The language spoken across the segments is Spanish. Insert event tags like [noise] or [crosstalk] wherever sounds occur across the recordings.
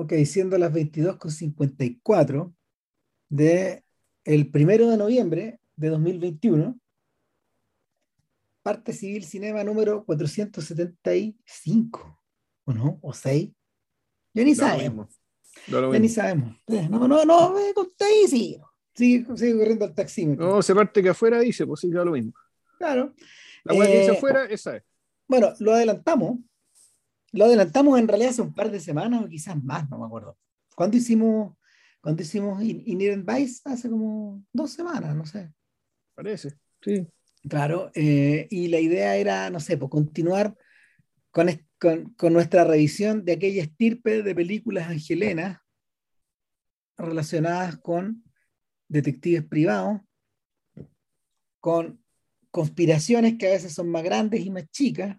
Ok, siendo las 22.54 de el primero de noviembre de 2021, parte civil cinema número 475, ¿o no? ¿O 6? Yo ni sabemos. Ya ni sabemos. Eh, no, no, no, me conté ahí, sí. Sigue, corriendo el taxímetro. No, se parte que afuera dice, pues sí, da lo mismo. Claro. La web que dice eh, afuera, esa es. Bueno, lo adelantamos. Lo adelantamos en realidad hace un par de semanas o quizás más, no me acuerdo. ¿Cuándo hicimos, cuando hicimos Inherent Vice? Hace como dos semanas, no sé. Parece, sí. Claro, eh, y la idea era, no sé, pues continuar con, con, con, nuestra revisión de aquella estirpe de películas angelenas relacionadas con detectives privados, con conspiraciones que a veces son más grandes y más chicas,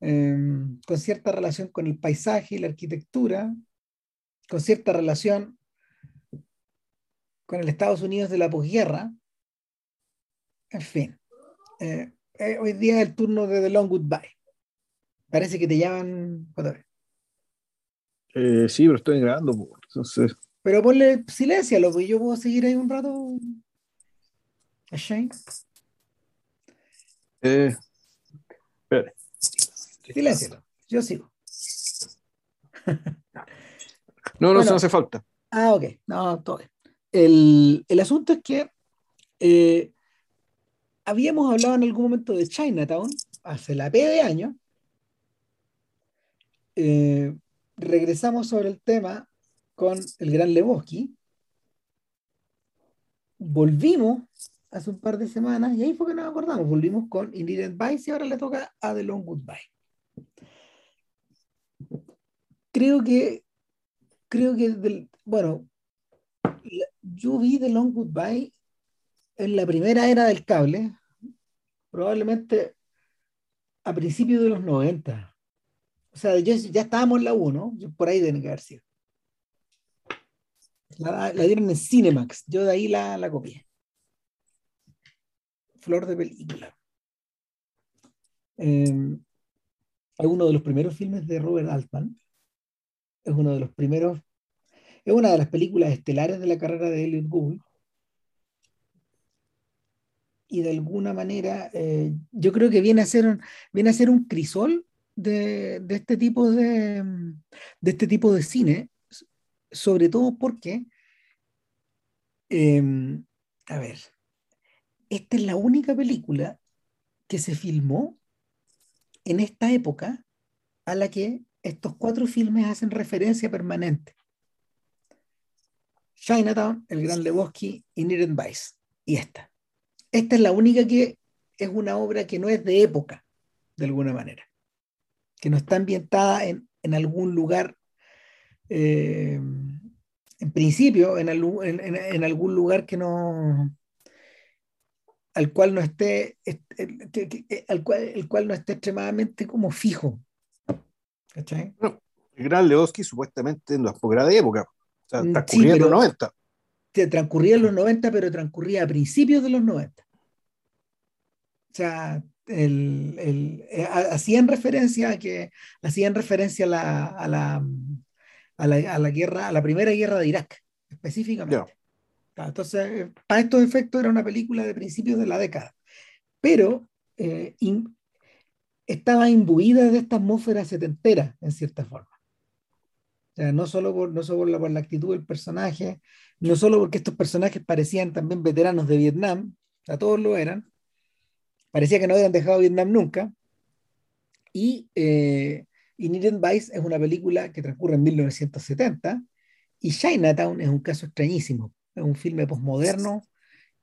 em, con cierta relación con el paisaje y la arquitectura, con cierta relación con el Estados Unidos de la posguerra. En fin, eh, eh, hoy día es el turno de The Long Goodbye. Parece que te llaman eh, sí, pero estoy grabando. Entonces... Pero ponle silencio, lo que yo puedo seguir ahí un rato. ¿A Shane? Eh. Silencio, yo sigo. no, no, se hace falta. Ah, ok, no, todo bien. El, el asunto es que eh, habíamos hablado en algún momento de Chinatown, hace la P de años. Eh, regresamos sobre el tema con el gran Lebowski. Volvimos hace un par de semanas y ahí fue que nos acordamos. Volvimos con Inherent Vice y ahora le toca a The Long Goodbye. Creo que, creo que, bueno, yo vi The Long Goodbye en la primera era del cable, probablemente a principios de los 90. O sea, ya estábamos en la 1, por ahí de García. La, la, dieron en Cinemax, yo de ahí la, la copié flor de película. Eh, es uno de los primeros filmes de Robert Altman. Es uno de los primeros. Es una de las películas estelares de la carrera de Elliot Gould. Y de alguna manera, eh, yo creo que viene a ser un, viene a ser un crisol de, de, este tipo de, de este tipo de cine, sobre todo porque, eh, a ver, esta es la única película que se filmó en esta época a la que estos cuatro filmes hacen referencia permanente. Chinatown, El Gran Lebowski, Inherent Vice y esta. Esta es la única que es una obra que no es de época, de alguna manera, que no está ambientada en, algún lugar, eh, en principio, en, en, algún lugar que no, al cual no esté, al cual, el cual no esté extremadamente como fijo. ¿Cachai? el gran Leoski supuestamente en la posgrada de época, o sea, mm, transcurría en los 90. Transcurría en los 90, pero transcurría a principios de los 90. O sea, el, el, eh, hacían referencia a que hacían referencia a la, a la, a la, a la guerra, a la primera guerra de Irak, específicamente. Entonces, para estos efectos era una película de principios de la década, pero eh, estaba imbuida de esta atmósfera setentera, en cierta forma. O sea, no solo, por, no solo por la actitud del personaje, no solo porque estos personajes parecían también veteranos de Vietnam, o sea, todos lo eran, parecía que no habían dejado Vietnam nunca, y eh, Inherent Vice es una película que transcurre en 1970, y Chinatown es un caso extrañísimo, un filme posmoderno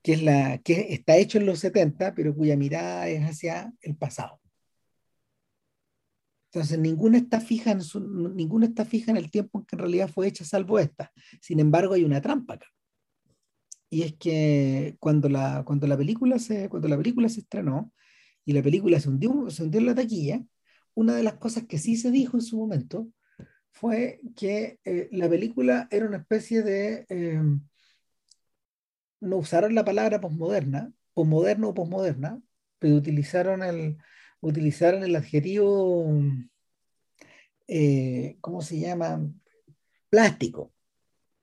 que, es la, que está hecho en los 70, pero cuya mirada es hacia el pasado. Entonces, ninguna está, fija en ninguna está fija en el tiempo en que en realidad fue hecha, salvo esta. Sin embargo, hay una trampa acá. Y es que cuando la, cuando la, película, se, cuando la película se estrenó y la película se hundió, se hundió en la taquilla, una de las cosas que sí se dijo en su momento fue que eh, la película era una especie de eh, no usaron la palabra posmoderna, posmoderno o posmoderna, pero utilizaron el, utilizaron el adjetivo, eh, ¿cómo se llama? plástico.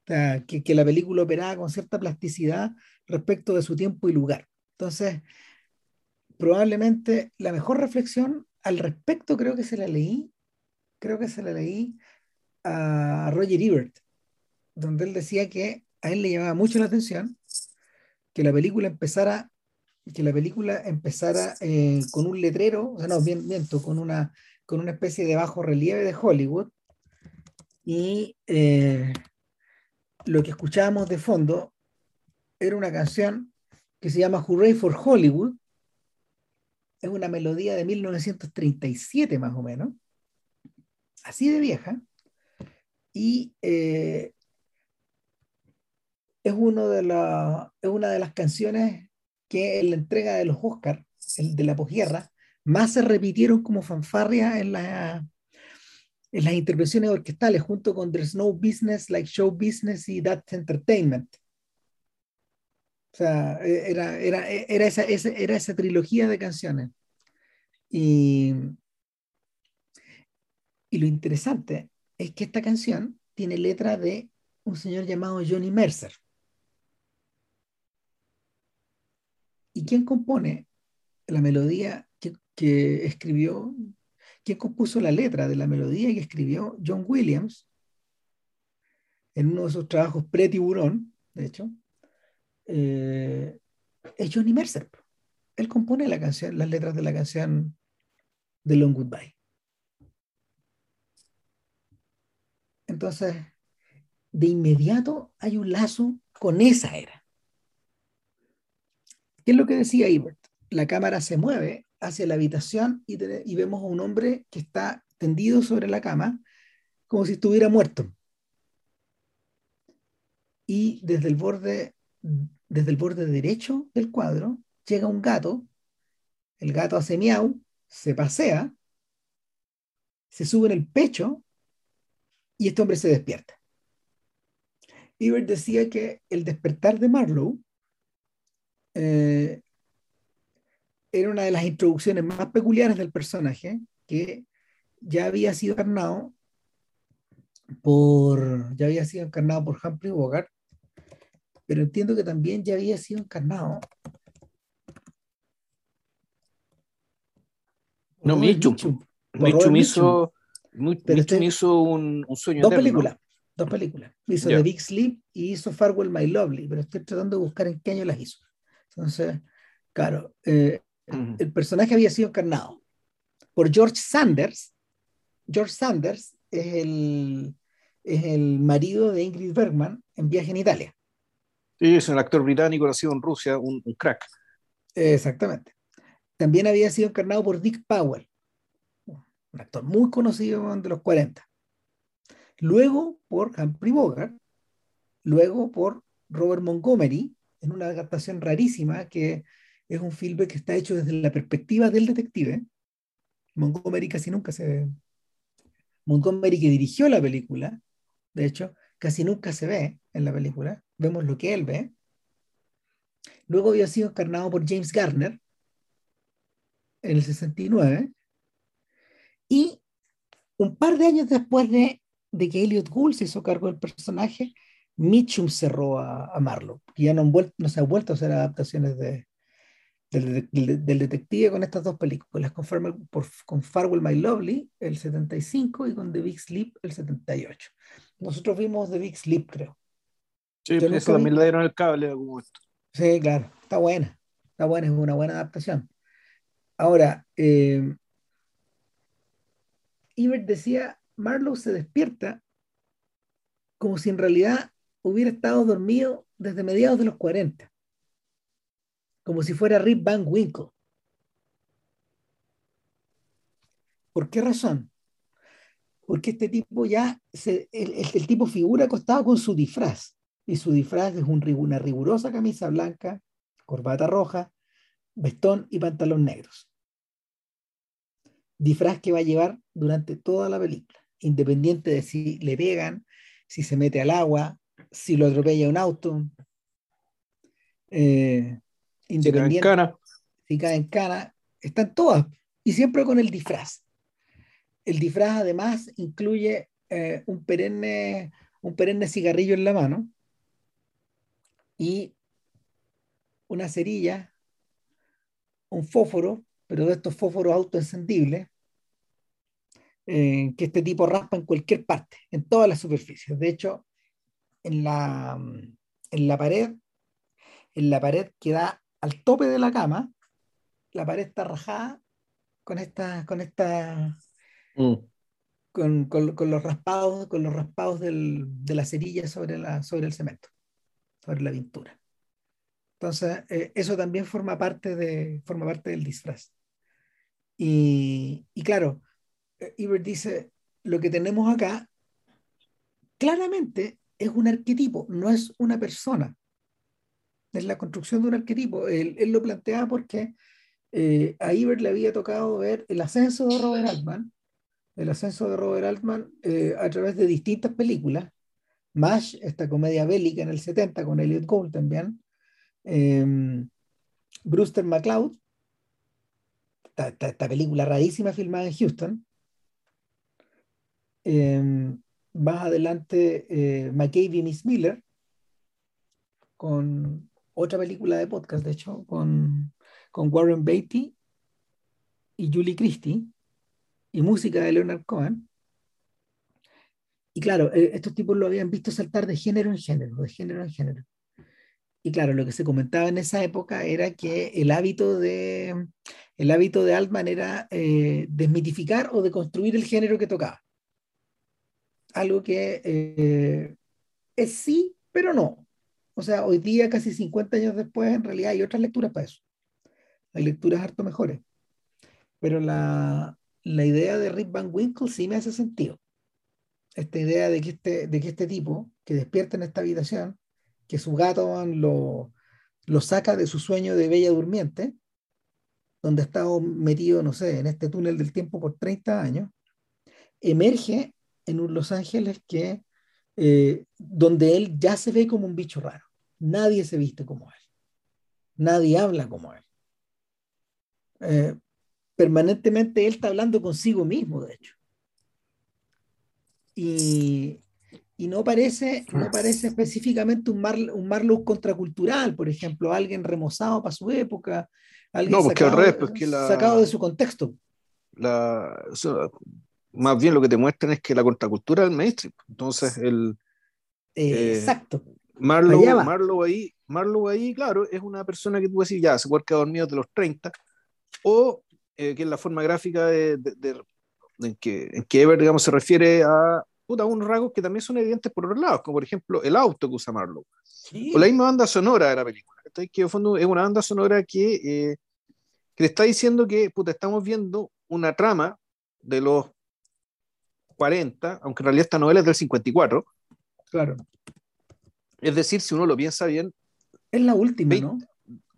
que, que, la película operaba con cierta plasticidad respecto de su tiempo y lugar. Entonces, probablemente la mejor reflexión al respecto creo que se la leí, creo que se la leí a Roger Ebert, donde él decía que a él le llamaba mucho la atención que la película empezara que la película empezara eh, con un letrero, o sea, no, con una, con una especie de bajo relieve de Hollywood, y eh, lo que escuchábamos de fondo era una canción que se llama Hooray for Hollywood, es una melodía de 1937 más o menos, así de vieja, y eh, es, uno de la, es una de las canciones que en la entrega de los Oscars, el de la posguerra, más se repitieron como fanfarria en, la, en las intervenciones orquestales, junto con There's No Business Like Show Business y That's Entertainment. O sea, e, era, era, era, esa, era esa trilogía de canciones. Y, y lo interesante es que esta canción tiene letra de un señor llamado Johnny Mercer. ¿Y quién compone la melodía que, escribió? ¿Quién compuso la letra de la melodía que escribió John Williams en uno de sus trabajos pre-tiburón, de hecho? Eh, es Johnny Mercer. Él compone la canción, las letras de la canción The Long Goodbye. Entonces, de inmediato hay un lazo con esa era. ¿Qué es lo que decía Ebert? La cámara se mueve hacia la habitación y, vemos a un hombre que está tendido sobre la cama como si estuviera muerto. Y desde el borde, desde el borde derecho del cuadro llega un gato, el gato hace miau, se pasea, se sube en el pecho y este hombre se despierta. Ebert decía que el despertar de Marlowe eh, era una de las introducciones más peculiares del personaje, que ya había sido encarnado por, ya había sido encarnado por Humphrey Bogart, pero entiendo que también ya había sido encarnado. No, Mitchum. Mitchum hizo, este hizo un, un, sueño. Dos películas, dos películas. Hizo The Big Sleep y hizo Farewell My Lovely, pero estoy tratando de buscar en qué año las hizo. Entonces, claro, eh, el personaje había sido encarnado por George Sanders. George Sanders es el, es el marido de Ingrid Bergman en Viaje en Italia. Sí, es un actor británico nacido en Rusia, un, crack. Exactamente. También había sido encarnado por Dick Powell, un actor muy conocido de los 40. Luego por Humphrey Bogart, luego por Robert Montgomery, en una adaptación rarísima que es un filme que está hecho desde la perspectiva del detective. Montgomery casi nunca se... Montgomery que dirigió la película, de hecho, casi nunca se ve en la película. Vemos lo que él ve. Luego había sido encarnado por James Garner en el 69. Y un par de años después de, de que Elliot Gould se hizo cargo del personaje, Mitchum cerró a, a Marlowe, que ya no, no, se ha vuelto a hacer adaptaciones de, del, detective con estas dos películas, con, por, con Farwell My Lovely el 75 y con The Big Sleep el 78. Nosotros vimos The Big Sleep, creo. Sí, pero eso también le dieron el cable de Sí, claro, está buena, está buena, es una buena adaptación. Ahora, eh, Ebert decía, Marlowe se despierta como si en realidad hubiera estado dormido desde mediados de los 40, como si fuera Rip Van Winkle. ¿Por qué razón? Porque este tipo ya, el, tipo figura acostado con su disfraz, y su disfraz es una rigurosa camisa blanca, corbata roja, vestón y pantalón negros. Disfraz que va a llevar durante toda la película, independiente de si le pegan, si se mete al agua, si lo atropella un auto, eh, independiente, si cae, en cana. si cae en cana, están todas, y siempre con el disfraz. El disfraz además incluye eh, un perenne, un perenne cigarrillo en la mano y una cerilla, un fósforo, pero de estos fósforos autoencendibles, eh, que este tipo raspa en cualquier parte, en todas las superficies. De hecho, en la, en la pared, en la pared que da al tope de la cama, la pared está rajada con esta, con esta, mm. con, con, los raspados, con los raspados del, de la cerilla sobre, la, sobre el cemento, sobre la pintura. Entonces, eh, eso también forma parte, de, forma parte del disfraz. Y, y claro, Iber dice, lo que tenemos acá claramente es un arquetipo, no es una persona. Es la construcción de un arquetipo. Él, lo plantea porque eh, a Iber le había tocado ver el ascenso de Robert Altman, el ascenso de Robert Altman eh, a través de distintas películas. MASH, esta comedia bélica en el 70 con Elliot Gould también. Eh, Brewster esta, esta, película rarísima filmada en Houston. Em, más adelante, eh, McCabe y Miss Miller, con otra película de podcast, de hecho, con, con Warren Beatty y Julie Christie, y música de Leonard Cohen. Y claro, eh, estos tipos lo habían visto saltar de género en género, de género en género. Y claro, lo que se comentaba en esa época era que el hábito de, el hábito de Altman era eh, desmitificar o deconstruir el género que tocaba algo que eh, es sí, pero no. O sea, hoy día, casi 50 años después, en realidad hay otras lecturas para eso. Hay lecturas harto mejores. Pero la, la idea de Rick Van Winkle sí me hace sentido. Esta idea de que este, de que este tipo que despierta en esta habitación, que su gato lo, lo saca de su sueño de bella durmiente, donde ha estado metido, no sé, en este túnel del tiempo por 30 años, emerge en un Los Ángeles que, eh, donde él ya se ve como un bicho raro. Nadie se viste como él. Nadie habla como él. Eh, permanentemente él está hablando consigo mismo, de hecho. Y, y no parece, no parece específicamente un, Mar, un Marlowe contracultural, por ejemplo, alguien remozado para su época, alguien no, sacado, pues sacado de su contexto. La, más bien lo que te muestran es que la contracultura es el mainstream. Entonces, el. Eh, exacto. Marlowe, Marlowe, ahí, Marlowe ahí, claro, es una persona que tú decir ya, se puede quedar dormido de los 30, o eh, que es la forma gráfica de, de, en, que, en que Ever, digamos, se refiere a puta, unos rasgos que también son evidentes por otros lados, como por ejemplo el auto que usa Marlowe, o la misma banda sonora de la película, que en fondo es una banda sonora que, eh, que le está diciendo que puta, estamos viendo una trama de los 40, aunque en realidad esta novela es del 54. Claro. Es decir, si uno lo piensa bien. Es la última, ¿no?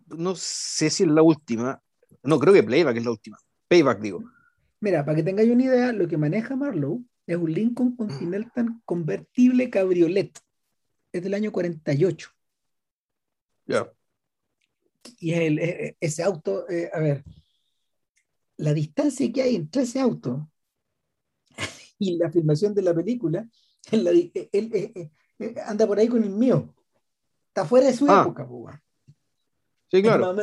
No sé si es la última. No, creo que Playback es la última. Payback, digo. Mira, para que tengáis una idea, lo que maneja Marlowe es un Lincoln Continental convertible cabriolet. Es del año 48. Ya. Y el, ese auto, eh, a ver, la distancia que hay entre ese auto [laughs] y la filmación de la película, [laughs] él, él, anda por ahí con el mío. Está fuera de su ah. época, pues, Sí, claro.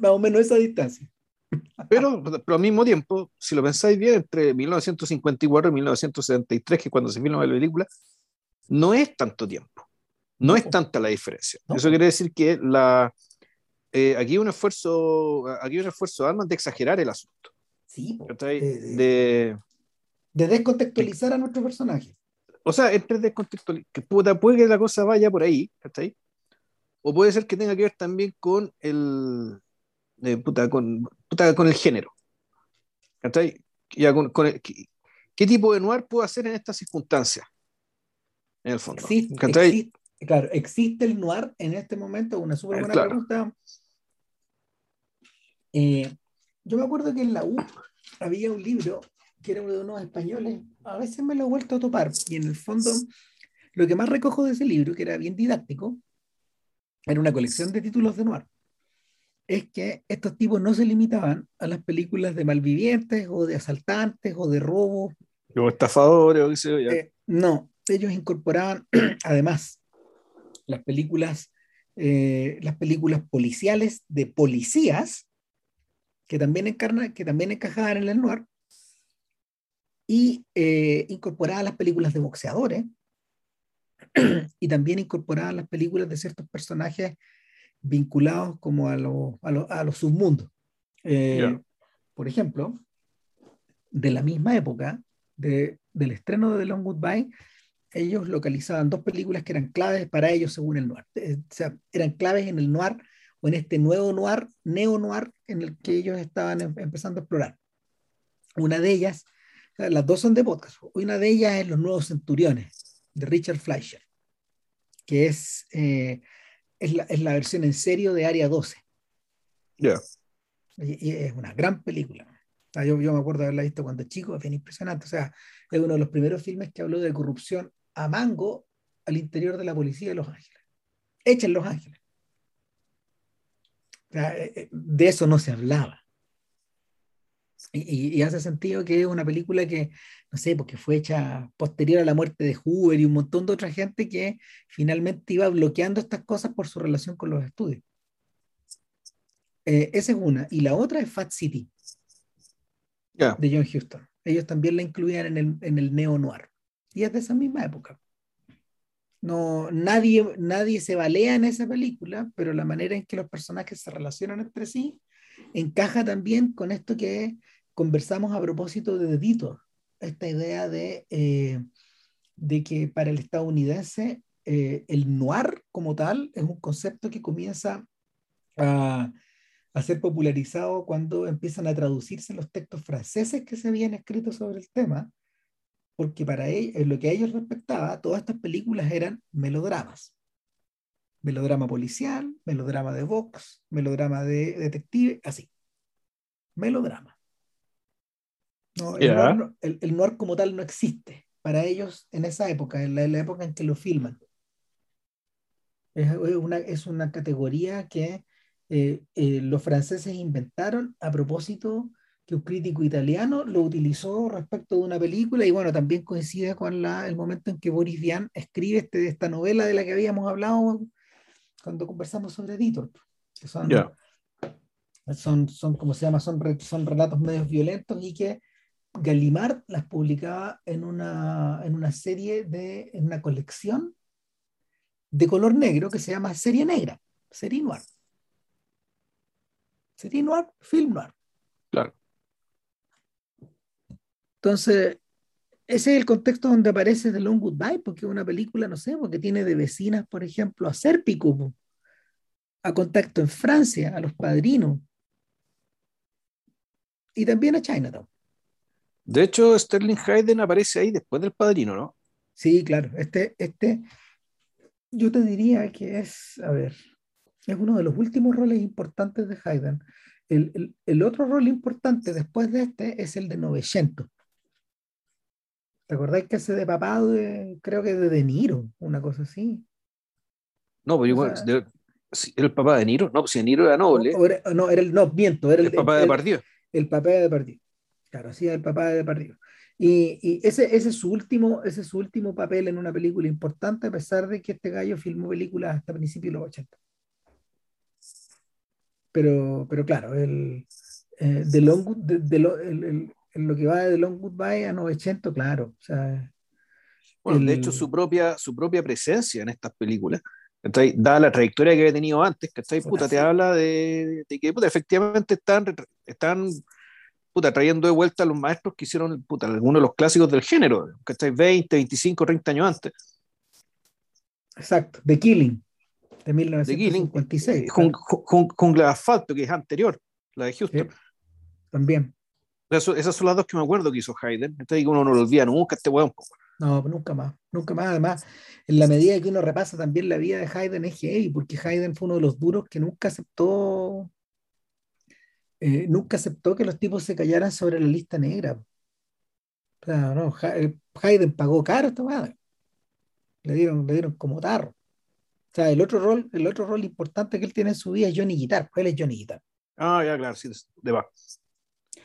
más, o menos, esa distancia. [laughs] Pero, pero, al mismo tiempo, si lo pensáis bien, entre 1954 y 1973, que es cuando se filma la película, no es tanto tiempo. No, es tanta la diferencia. Eso quiere decir que la, eh, aquí hay un esfuerzo, aquí un esfuerzo de de exagerar el asunto. Sí, de, de descontextualizar a nuestro personaje. O sea, entre descontextualizar, que puede que la cosa vaya por ahí, ¿cachai? O puede ser que tenga que ver también con el, eh, puta, con, con el género. ¿Cachai? Ya con, con ¿qué, tipo de noir puedo hacer en estas circunstancias? En el fondo. Existe, claro, ¿existe el noir en este momento? Una súper buena pregunta. Eh, yo me acuerdo que en la U había un libro que era uno de unos españoles, a veces me lo he vuelto a topar. Y en el fondo, lo que más recojo de ese libro, que era bien didáctico, era una colección de títulos de noir. Es que estos tipos no se limitaban a las películas de malvivientes o de asaltantes o de robos. O estafadores o qué sé yo. Eh, no, ellos incorporaban [clears throat] además las películas, eh, las películas policiales de policías, que también, encarna, que también encajaban en el noir, y eh, incorporaban las películas de boxeadores, [clears throat] y también incorporaban las películas de ciertos personajes vinculados como a, a, los submundos. Eh, por ejemplo, de la misma época, de, del estreno de The Long Goodbye, ellos localizaban dos películas que eran claves para ellos según el noir. Eh, o sea, eran claves en el noir o en este nuevo noir, neo-noir en el que ellos estaban em, empezando a explorar. Una de ellas, las dos son de podcast, una de ellas es Los Nuevos Centuriones, de Richard Fleischer, que es, eh, es, la, es, la, versión en serio de Área 12. Ya. Y, y es una gran película. Yo, yo, me acuerdo de haberla visto cuando chico, es bien impresionante. O sea, es uno de los primeros filmes que habló de corrupción a mango al interior de la policía de Los Ángeles. Hecha en Los Ángeles. Eh, eh, de eso no se hablaba. Y, y, hace sentido que es una película que, no sé, porque fue hecha posterior a la muerte de Hoover y un montón de otra gente que finalmente iba bloqueando estas cosas por su relación con los estudios. Eh, esa es una. Y la otra es Fat City, de John Huston. Ellos también la incluían en el, en el neo-noir y es de esa misma época. No, nadie, nadie se balea en esa película, pero la manera en que los personajes se relacionan entre sí encaja también con esto que conversamos a propósito de Editor, esta idea de, eh, de que para el estadounidense eh, el noir como tal es un concepto que comienza a, a, ser popularizado cuando empiezan a traducirse los textos franceses que se habían escrito sobre el tema porque para ellos, en lo que a ellos respectaba, todas estas películas eran melodramas. Melodrama policial, melodrama de box, melodrama de detective, así. Melodrama. No, el, noir, como tal no existe para ellos en esa época, en la, época en que lo filman. Es una, es una categoría que eh, eh, los franceses inventaron a propósito que un crítico italiano lo utilizó respecto de una película y bueno, también coincide con la, el momento en que Boris Vian escribe este, esta novela de la que habíamos hablado cuando conversamos sobre Editor, que son, son, son, como se llama, son, son relatos medios violentos y que Gallimard las publicaba en una, en una serie de, en una colección de color negro que se llama Serie Negra, Serie Noir. Serie Noir, Film Noir. Claro. Entonces, ese es el contexto donde aparece The Long Goodbye, porque es una película, no sé, porque tiene de vecinas, por ejemplo, a Serpico, a Contacto en Francia, a Los Padrinos, y también a Chinatown. De hecho, Sterling Hayden aparece ahí después del Padrino, ¿no? Sí, claro. Este, este, yo te diría que es, a ver, es uno de los últimos roles importantes de Hayden. El, el, el otro rol importante después de este es el de 900 ¿Te acordáis que hace de papá, creo que de De Niro, una cosa así? No, pero igual, ¿era el papá de Niro? No, si De Niro era noble. no, era el, no, viento, era el, papá de Partido. El, papá de Partido. Claro, sí, el papá de Partido. Y, y ese, ese, es su último, ese es su último papel en una película importante, a pesar de que este gallo filmó películas hasta principios de los 80. Pero, pero claro, el, eh, de Long, de, de, el, en lo que va de Long Goodbye a 900, claro. O sea, bueno, de hecho, su propia, su propia presencia en estas películas, dada la trayectoria que había tenido antes, que puta, te habla de, que puta, efectivamente están, están puta, trayendo de vuelta a los maestros que hicieron puta, algunos de los clásicos del género, que estáis 20, 25, 30 años antes. Exacto, The Killing, de 1956. Jungla de Asfalto, que es anterior, la de Houston. también esas son las dos que me acuerdo que hizo Hayden. Entonces uno no lo olvida nunca este weón. No, nunca más, nunca más. Además, en la medida que uno repasa también la vida de Hayden es heavy, porque Hayden fue uno de los duros que nunca aceptó, eh, nunca aceptó que los tipos se callaran sobre la lista negra. O sea, no, eh, Hayden pagó caro esta madre. Le dieron, le dieron como tarro. O sea, el otro rol, el otro rol importante que él tiene en su vida es Johnny Guitar. Él es Johnny Guitar. Ah, ya, claro, sí, de va.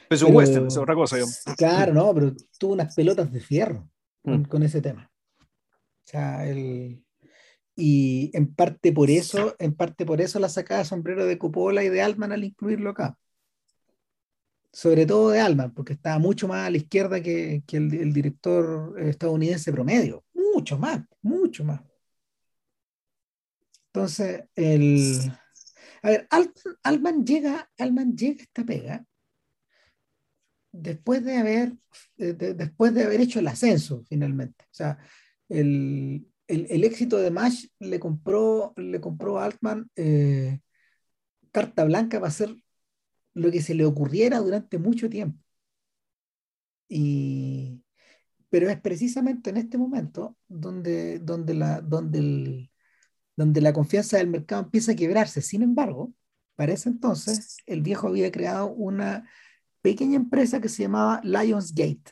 Es un western, es otra cosa. Claro, no, pero tuvo unas pelotas de fierro con, mm. ese tema. O sea, el, y en parte por eso, en parte por eso la sacada sombrero de Coppola y de Altman al incluirlo acá. Sobre todo de Altman, porque estaba mucho más a la izquierda que, que el, director estadounidense promedio. Mucho más, mucho más. Entonces, el. A ver, Altman, llega, Altman llega a esta pega después de haber, de, después de haber hecho el ascenso, finalmente. O sea, el, el, el éxito de MASH le compró, le compró a Altman eh, carta blanca para hacer lo que se le ocurriera durante mucho tiempo. Y, pero es precisamente en este momento donde, donde, la, donde, el, donde la confianza del mercado empieza a quebrarse. Sin embargo, para ese entonces, el viejo había creado una pequeña empresa que se llamaba Lionsgate,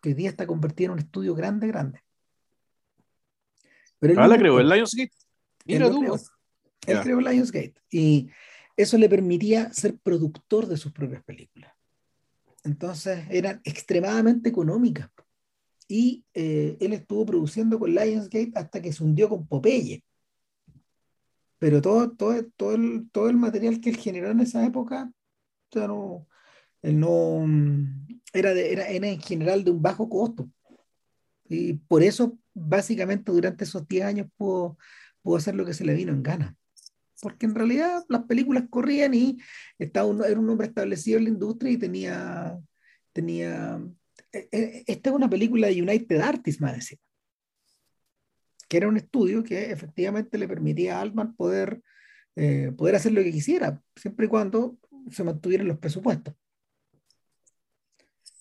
que hoy día está convertida en un estudio grande, grande. Pero ah, la creó, el Lionsgate. Mira él, creó, él creó Lionsgate. Y eso le permitía ser productor de sus propias películas. Entonces eran extremadamente económicas. Y eh, él estuvo produciendo con Lionsgate hasta que se hundió con Popeye. Pero todo, todo, todo, el, todo el material que él generó en esa época, ya no, no era, era, era en general de un bajo costo. Y por eso básicamente durante esos 10 años pudo, pudo hacer lo que se le vino en gana. Porque en realidad las películas corrían y estaba era un hombre establecido en la industria y tenía, tenía e, e, esta es una película de United Artists, más decir, que era un estudio que efectivamente le permitía a Altman poder, eh, poder hacer lo que quisiera, siempre y cuando se mantuvieran los presupuestos.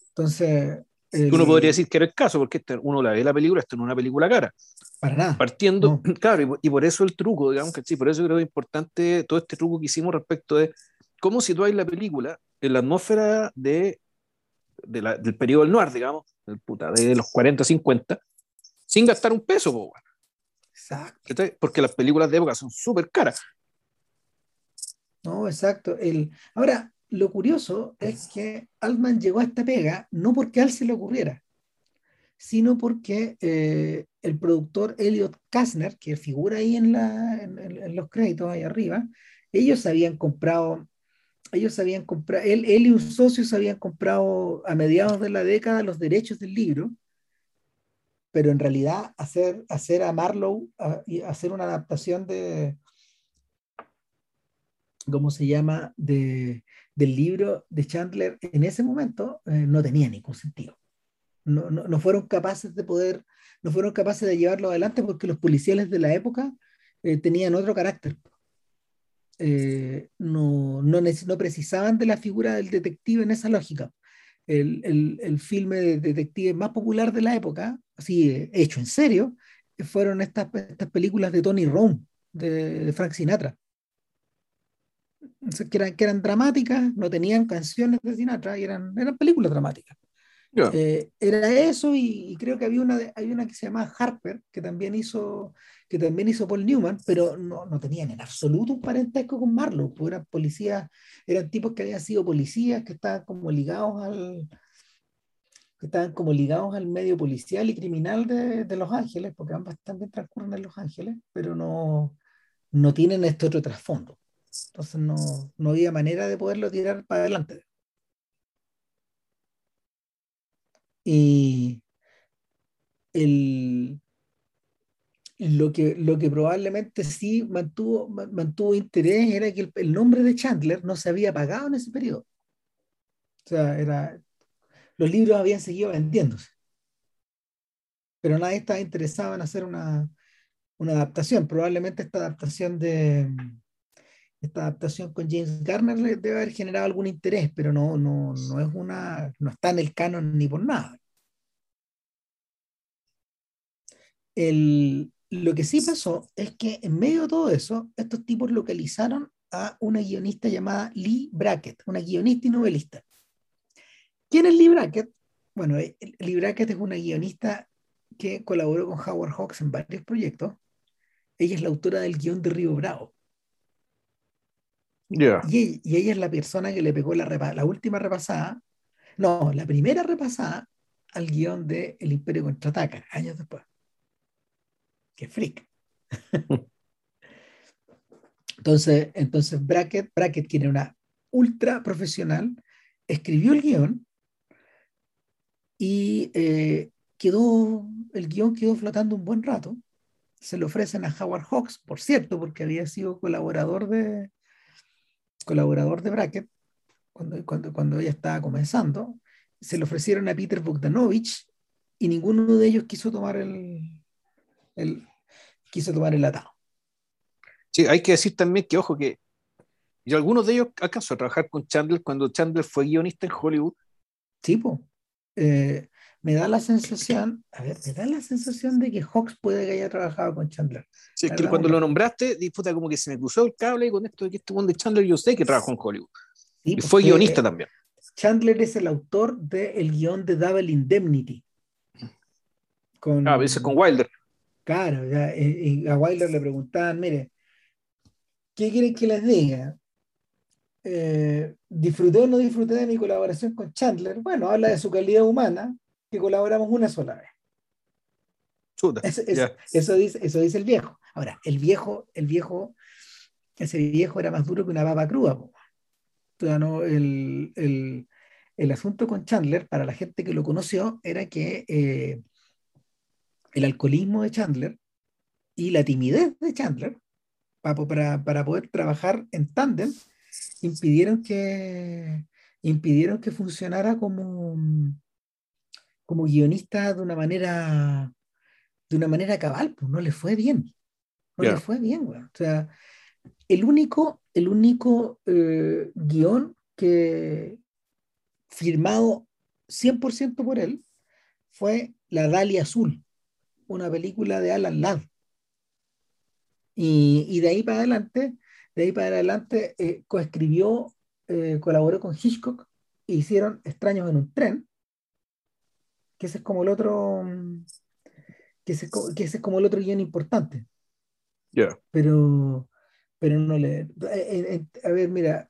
Entonces, uno podría decir que era el caso, porque este, uno la ve la película, esto no es una película cara. Para nada. Partiendo, [clears throat] claro, y, por eso el truco, digamos que sí, por eso creo que es importante todo este truco que hicimos respecto de cómo situáis la película en la atmósfera de, de la, del periodo del noir, digamos, del puta, de los 40, 50, sin gastar un peso, po, Exacto. Porque las películas de época son súper caras. No, exacto. El... Ahora, lo curioso es que Altman llegó a esta pega no porque a él se le ocurriera, sino porque eh, el productor Elliot Kastner, que figura ahí en, los créditos ahí arriba, ellos habían comprado, ellos habían comprado, él, él, y un socio habían comprado a mediados de la década los derechos del libro, pero en realidad hacer, hacer a Marlowe, y hacer una adaptación de, ¿cómo se llama? De, del libro de Chandler en ese momento eh, no tenía ningún sentido. No, no, no, fueron capaces de poder, no fueron capaces de llevarlo adelante porque los policiales de la época eh, tenían otro carácter. Eh, no, no, no, precisaban de la figura del detective en esa lógica. El, el, el filme de detective más popular de la época, así hecho en serio, fueron estas, estas películas de Tony Rome, de Frank Sinatra que eran, que eran dramáticas, no tenían canciones de Sinatra y eran, eran películas dramáticas. Eh, era eso y, creo que había una, hay una que se llama Harper, que también hizo, que también hizo Paul Newman, pero no, no tenían en absoluto un parentesco con Marlowe, pues eran policías, eran tipos que habían sido policías, que estaban como ligados al que estaban como ligados al medio policial y criminal de, de Los Ángeles, porque ambas también transcurren en Los Ángeles, pero no, no tienen este otro trasfondo. Entonces no, no había manera de poderlo tirar para adelante. Y el, lo, que, lo que probablemente sí mantuvo, mantuvo interés era que el, nombre de Chandler no se había pagado en ese periodo. O sea, era, los libros habían seguido vendiéndose. Pero nadie estaba interesado en hacer una, una adaptación. Probablemente esta adaptación de, esta adaptación con James Garner debe haber generado algún interés, pero no, no, no es una, no está en el canon ni por nada. El, lo que sí pasó es que en medio de todo eso, estos tipos localizaron a una guionista llamada Lee Brackett, una guionista y novelista. ¿Quién es Lee Brackett? Bueno, eh, Lee Brackett es una guionista que colaboró con Howard Hawks en varios proyectos. Ella es la autora del guion de Río Bravo. Y, ella es la persona que le pegó la, la última repasada, no, la primera repasada al guion de El Imperio Contraataca, años después. que freak. [laughs] entonces, entonces Brackett, Brackett, quien era una ultra profesional, escribió el guion y eh, quedó, el guion quedó flotando un buen rato. Se lo ofrecen a Howard Hawks, por cierto, porque había sido colaborador de, colaborador de Brackett cuando, cuando, cuando ella estaba comenzando. Se lo ofrecieron a Peter Bogdanovich y ninguno de ellos quiso tomar el, el, quiso tomar el atado. Sí, hay que decir también que, ojo, que yo algunos de ellos alcanzó a trabajar con Chandler cuando Chandler fue guionista en Hollywood. Tipo, eh, me da la sensación, a ver, me da la sensación de que Hawks puede que haya trabajado con Chandler. Sí, es que cuando lo nombraste, disputa como que se me cruzó el cable con esto de que este de Chandler yo sé que trabajó en Hollywood. y fue guionista también. Chandler es el autor del guion de Double Indemnity. Con, ah, a veces con Wilder. Claro, ya, y a Wilder le preguntaban, mire, ¿qué quieren que les diga? Eh, ¿Disfruté o no disfruté de mi colaboración con Chandler? Bueno, habla de su calidad humana, que colaboramos una sola vez. eso, dice, eso dice el viejo. Ahora, el viejo, el viejo, ese viejo era más duro que una baba cruda. no, el, el, el, asunto con Chandler, para la gente que lo conoció, era que eh, el alcoholismo de Chandler y la timidez de Chandler para, para, poder trabajar en tándem impidieron que, impidieron que funcionara como, como guionista de una manera de una manera cabal, pues no le fue bien. No le fue bien, O sea, el único, el único eh, guion que firmado 100% por él fue La Dalia Azul, una película de Alan Ladd. Y, de ahí para adelante, de ahí para adelante, eh, coescribió, eh, colaboró con Hitchcock e hicieron Extraños en un tren, que ese es como el otro, que ese, que ese es como el otro guion importante. Pero, pero no le. Eh, a ver, mira,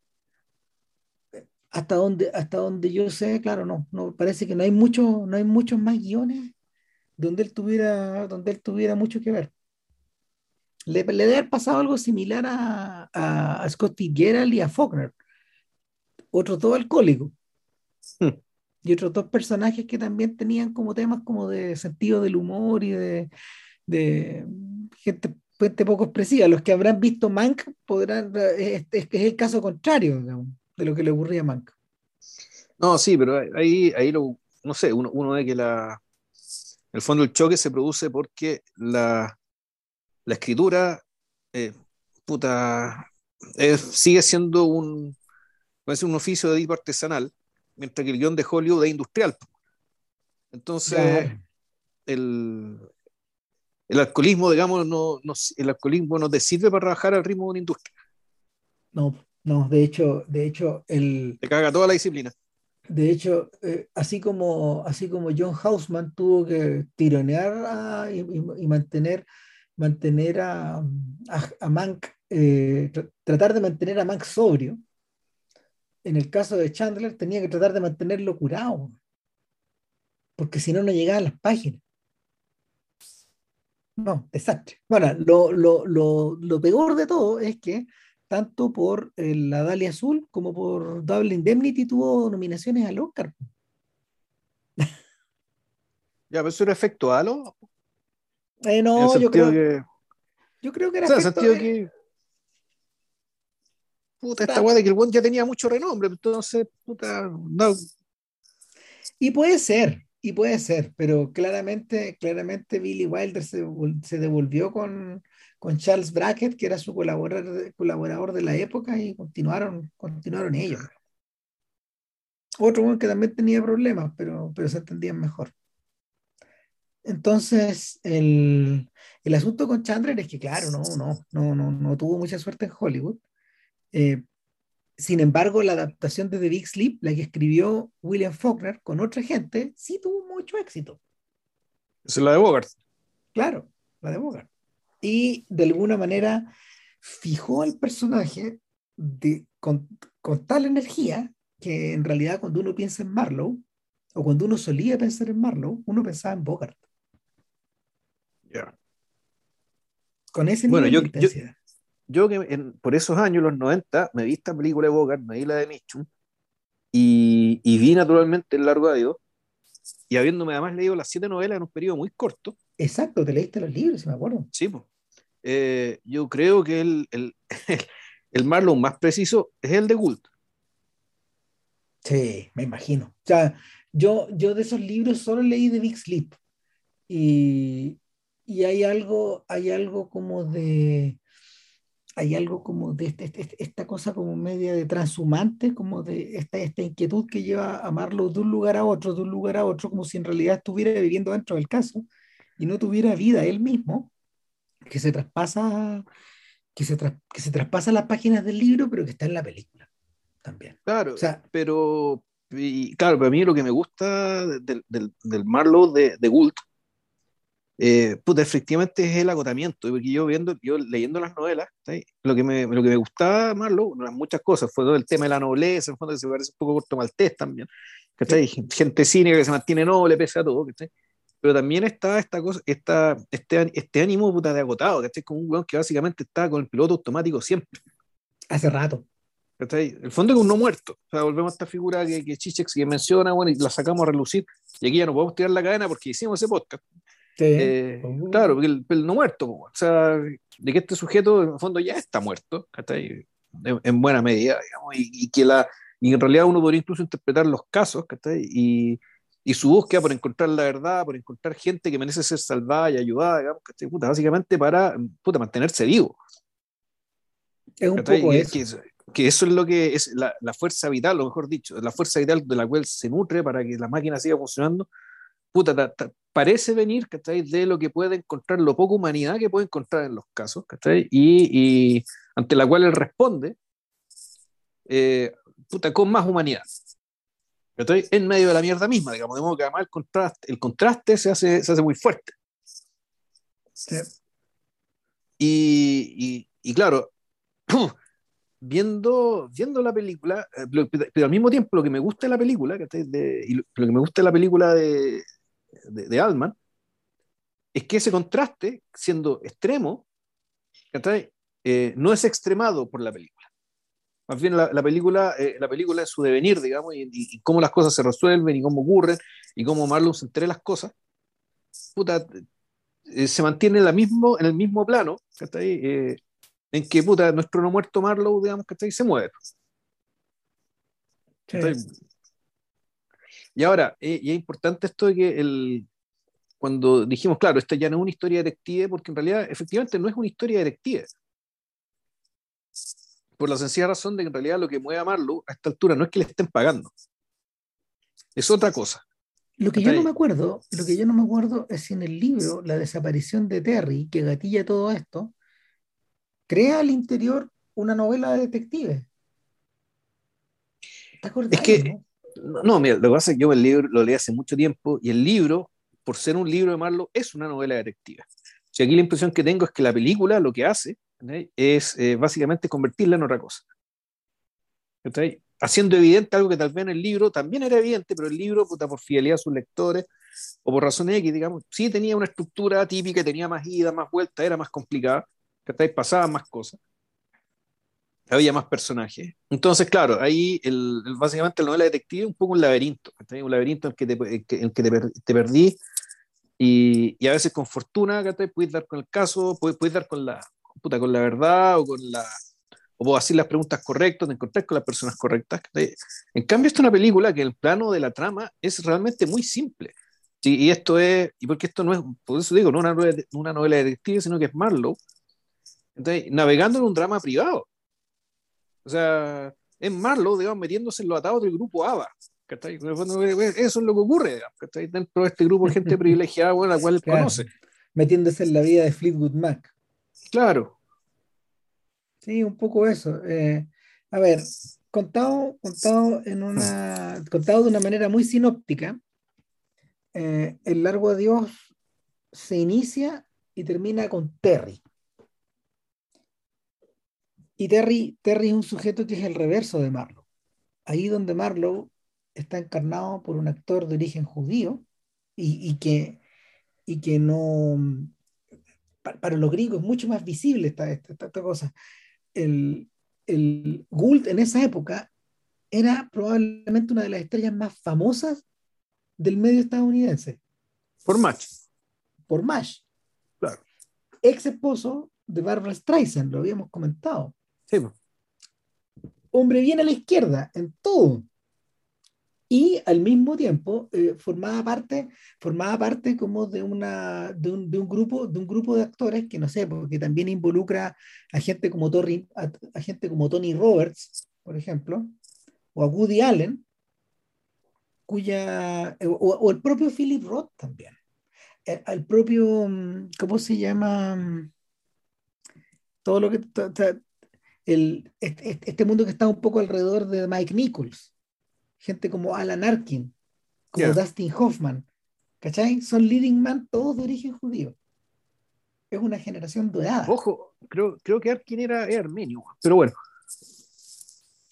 hasta donde, hasta donde yo sé, claro, no, no parece que no hay mucho, no hay muchos más guiones donde él tuviera, donde él tuviera mucho que ver. Le, le debe haber pasado algo similar a, a, Scott Fitzgerald y a Faulkner. Otros dos alcohólicos. Hmm. Y otros dos personajes que también tenían como temas como de sentido del humor y de, gente poco expresiva. Los que habrán visto Mank podrán, es, es, el caso contrario de lo que le ocurría a Mank. No, sí, pero ahí, ahí lo, no sé, uno, uno ve que la, en el fondo el choque se produce porque la, la escritura eh, puta, sigue siendo un, un oficio de tipo artesanal, mientras que el guion de Hollywood es industrial. Entonces, el, el, alcoholismo, digamos, no, no, el alcoholismo no te sirve para trabajar al ritmo de una industria. No, no, de hecho, de hecho, el... Te caga toda la disciplina. De hecho, eh, así, como, así como John Hausman tuvo que tironear y, mantener, mantener a, a, Mank, eh, tratar de mantener a Mank sobrio, en el caso de Chandler tenía que tratar de mantenerlo curado, porque si no, no llegaba a las páginas. No, desastre. Bueno, lo, lo, lo, lo peor de todo es que tanto por eh, la Dalia Azul como por Double Indemnity tuvo nominaciones al Oscar. Ya, pero eso era efecto halo. Eh, no, yo creo que. Yo creo que era. O sea, efecto, sentido que. Puta, esta weá de que el buen ya tenía mucho renombre, entonces, puta, no. Y puede ser, y puede ser, pero claramente, claramente Billy Wilder se, se devolvió con, con Charles Brackett, que era su colaborador, colaborador de la época, y continuaron, continuaron ellos. Otro que también tenía problemas, pero, pero se entendían mejor. Entonces, el, el, asunto con Chandler es que, claro, no, no, no, no, no tuvo mucha suerte en Hollywood. Eh, sin embargo, la adaptación de The Big Sleep, la que escribió William Faulkner con otra gente, sí tuvo mucho éxito. es la de Bogart. Claro, la de Bogart y de alguna manera fijó al personaje de, con, tal energía que en realidad cuando uno piensa en Marlowe, o cuando uno solía pensar en Marlowe, uno pensaba en Bogart. Con ese bueno, nivel yo, de intensidad. Yo, que en, por esos años, los 90, me vi esta película de Bogart, me vi la de Mitchum, y, y vi naturalmente El Largo Adiós, y habiéndome además leído las siete novelas en un periodo muy corto. Exacto, te leíste los libros, si me acuerdo. Sí, pues. Eh, yo creo que el, el, [laughs] el Marlon más preciso es el de Gould. Sí, me imagino. O sea, yo, yo de esos libros solo leí de Big Sleep. Y, y hay algo, hay algo como de, hay algo como de este, este, este, esta cosa como media de transhumante, como de esta, esta inquietud que lleva a Marlowe de un lugar a otro, de un lugar a otro, como si en realidad estuviera viviendo dentro del caso y no tuviera vida él mismo, que se traspasa, que se, que se traspasa las páginas del libro, pero que está en la película también. Claro, o sea, pero y, claro, para mí lo que me gusta del, del, del Marlowe de, de Gould eh, puta, efectivamente es el agotamiento, porque yo viendo, yo leyendo las novelas, lo que, me, lo que me gustaba más, muchas cosas, fue todo el tema de la nobleza, en fondo que se parece un poco corto maltés también, Sí. Gente cínica que se mantiene noble pese a todo, Pero también está esta cosa, esta, este, este ánimo puta de agotado, ¿cachai? Como un weón que básicamente está con el piloto automático siempre. Hace rato. El fondo es un no muerto. O sea, volvemos a esta figura que, que Chichex que menciona, bueno, y la sacamos a relucir. Y aquí ya no podemos tirar la cadena porque hicimos ese podcast. Eh, oh. Claro, porque el, no muerto, o sea, de que este sujeto en el fondo ya está muerto, en, en, buena medida, digamos, y, que la, y en realidad uno podría incluso interpretar los casos, y, y, su búsqueda por encontrar la verdad, por encontrar gente que merece ser salvada y ayudada, digamos, Puta, básicamente para puta, mantenerse vivo. Es un poco eso. Que, eso es lo que es la, la fuerza vital, o mejor dicho, la fuerza vital de la cual se nutre para que la máquina siga funcionando puta, parece venir, ¿cachai? De lo que puede encontrar, lo poco humanidad que puede encontrar en los casos, ¿cachai? Y, y ante la cual él responde, eh, puta, con más humanidad. ¿cachai? En medio de la mierda misma, digamos, de modo que además el contraste, el contraste se, hace, se hace muy fuerte. Sí. Y, y, y, claro, [clears throat] viendo, viendo la película, eh, pero al mismo tiempo lo que me gusta de la película, de, y lo que me gusta de la película de, de, de Altman, es que ese contraste, siendo extremo, eh, no es extremado por la película. Más bien la, la película, eh, la película en su devenir, digamos, y, cómo las cosas se resuelven y cómo ocurren y cómo Marlon se entre las cosas, puta, eh, se mantiene en, la mismo, en el mismo plano, eh, en que puta, nuestro no muerto Marlowe, digamos, que se mueve. Sí. Y ahora, eh, y es importante esto de que el, cuando dijimos, claro, esta ya no es una historia detective, porque en realidad efectivamente no es una historia detective. Por la sencilla razón de que en realidad lo que mueve a Marlowe a esta altura no es que le estén pagando. Es otra cosa. Lo que yo no me acuerdo, lo que yo no me acuerdo es si en el libro la desaparición de Terry, que gatilla todo esto, crea al interior una novela de detective. ¿Te acuerdas? Es que, no, mira, lo que pasa es que yo el libro lo leí hace mucho tiempo y el libro, por ser un libro de Marlowe, es una novela detectiva. O sea, aquí la impresión que tengo es que la película lo que hace es eh, básicamente convertirla en otra cosa. Haciendo evidente algo que tal vez en el libro también era evidente, pero el libro, puta, por fidelidad a sus lectores o por razones X, digamos, sí tenía una estructura típica, tenía más ida, más vuelta, era más complicada, pasaban más cosas había más personajes. Entonces, claro, ahí el, básicamente la novela detective es un poco un laberinto, un laberinto en el que te, en que te, te perdí y, y, a veces con fortuna puedes dar con el caso, puedes, puedes dar con la, puta, con la verdad o con la o puedo hacer las preguntas correctas, de encontrar con las personas correctas. En cambio, esta es una película que el plano de la trama es realmente muy simple. Sí, y esto es, y porque esto no es, por eso digo, no una una novela detective, sino que es Marlowe. Navegando en un drama privado. O sea, es Marlowe, digamos, metiéndose en los atados del grupo ABBA. Eso es lo que ocurre dentro de este grupo de gente [laughs] privilegiada, bueno, la cual él conoce. Metiéndose en la vida de Fleetwood Mac. Claro. Sí, un poco eso. Eh, a ver, contado, contado, en una, contado de una manera muy sinóptica, eh, el largo adiós se inicia y termina con Terry. Y Terry, Terry es un sujeto que es el reverso de Marlowe. Ahí donde Marlowe está encarnado por un actor de origen judío y, que, y que no para, los gringos es mucho más visible esta, esta, esta cosa. El, el Gould en esa época era probablemente una de las estrellas más famosas del medio estadounidense. Por Match. Por Match. Claro. Ex esposo de Barbara Streisand, lo habíamos comentado. Sí. Hombre bien a la izquierda en todo. Y al mismo tiempo eh, formaba parte, formaba parte como de una de un, de un, grupo, de un grupo de actores que no sé, porque también involucra a gente como Tony, a gente como Tony Roberts, por ejemplo, o a Woody Allen, cuya, eh, o, el propio Philip Roth también, el, eh, propio, mm, ¿cómo se llama? Mm, todo lo que, el, este, este, mundo que está un poco alrededor de Mike Nichols, gente como Alan Arkin, como Dustin Hoffman, ¿cachai? Son leading man todos de origen judío. Es una generación dorada. Ojo, creo, creo que Arkin era, armenio, pero bueno.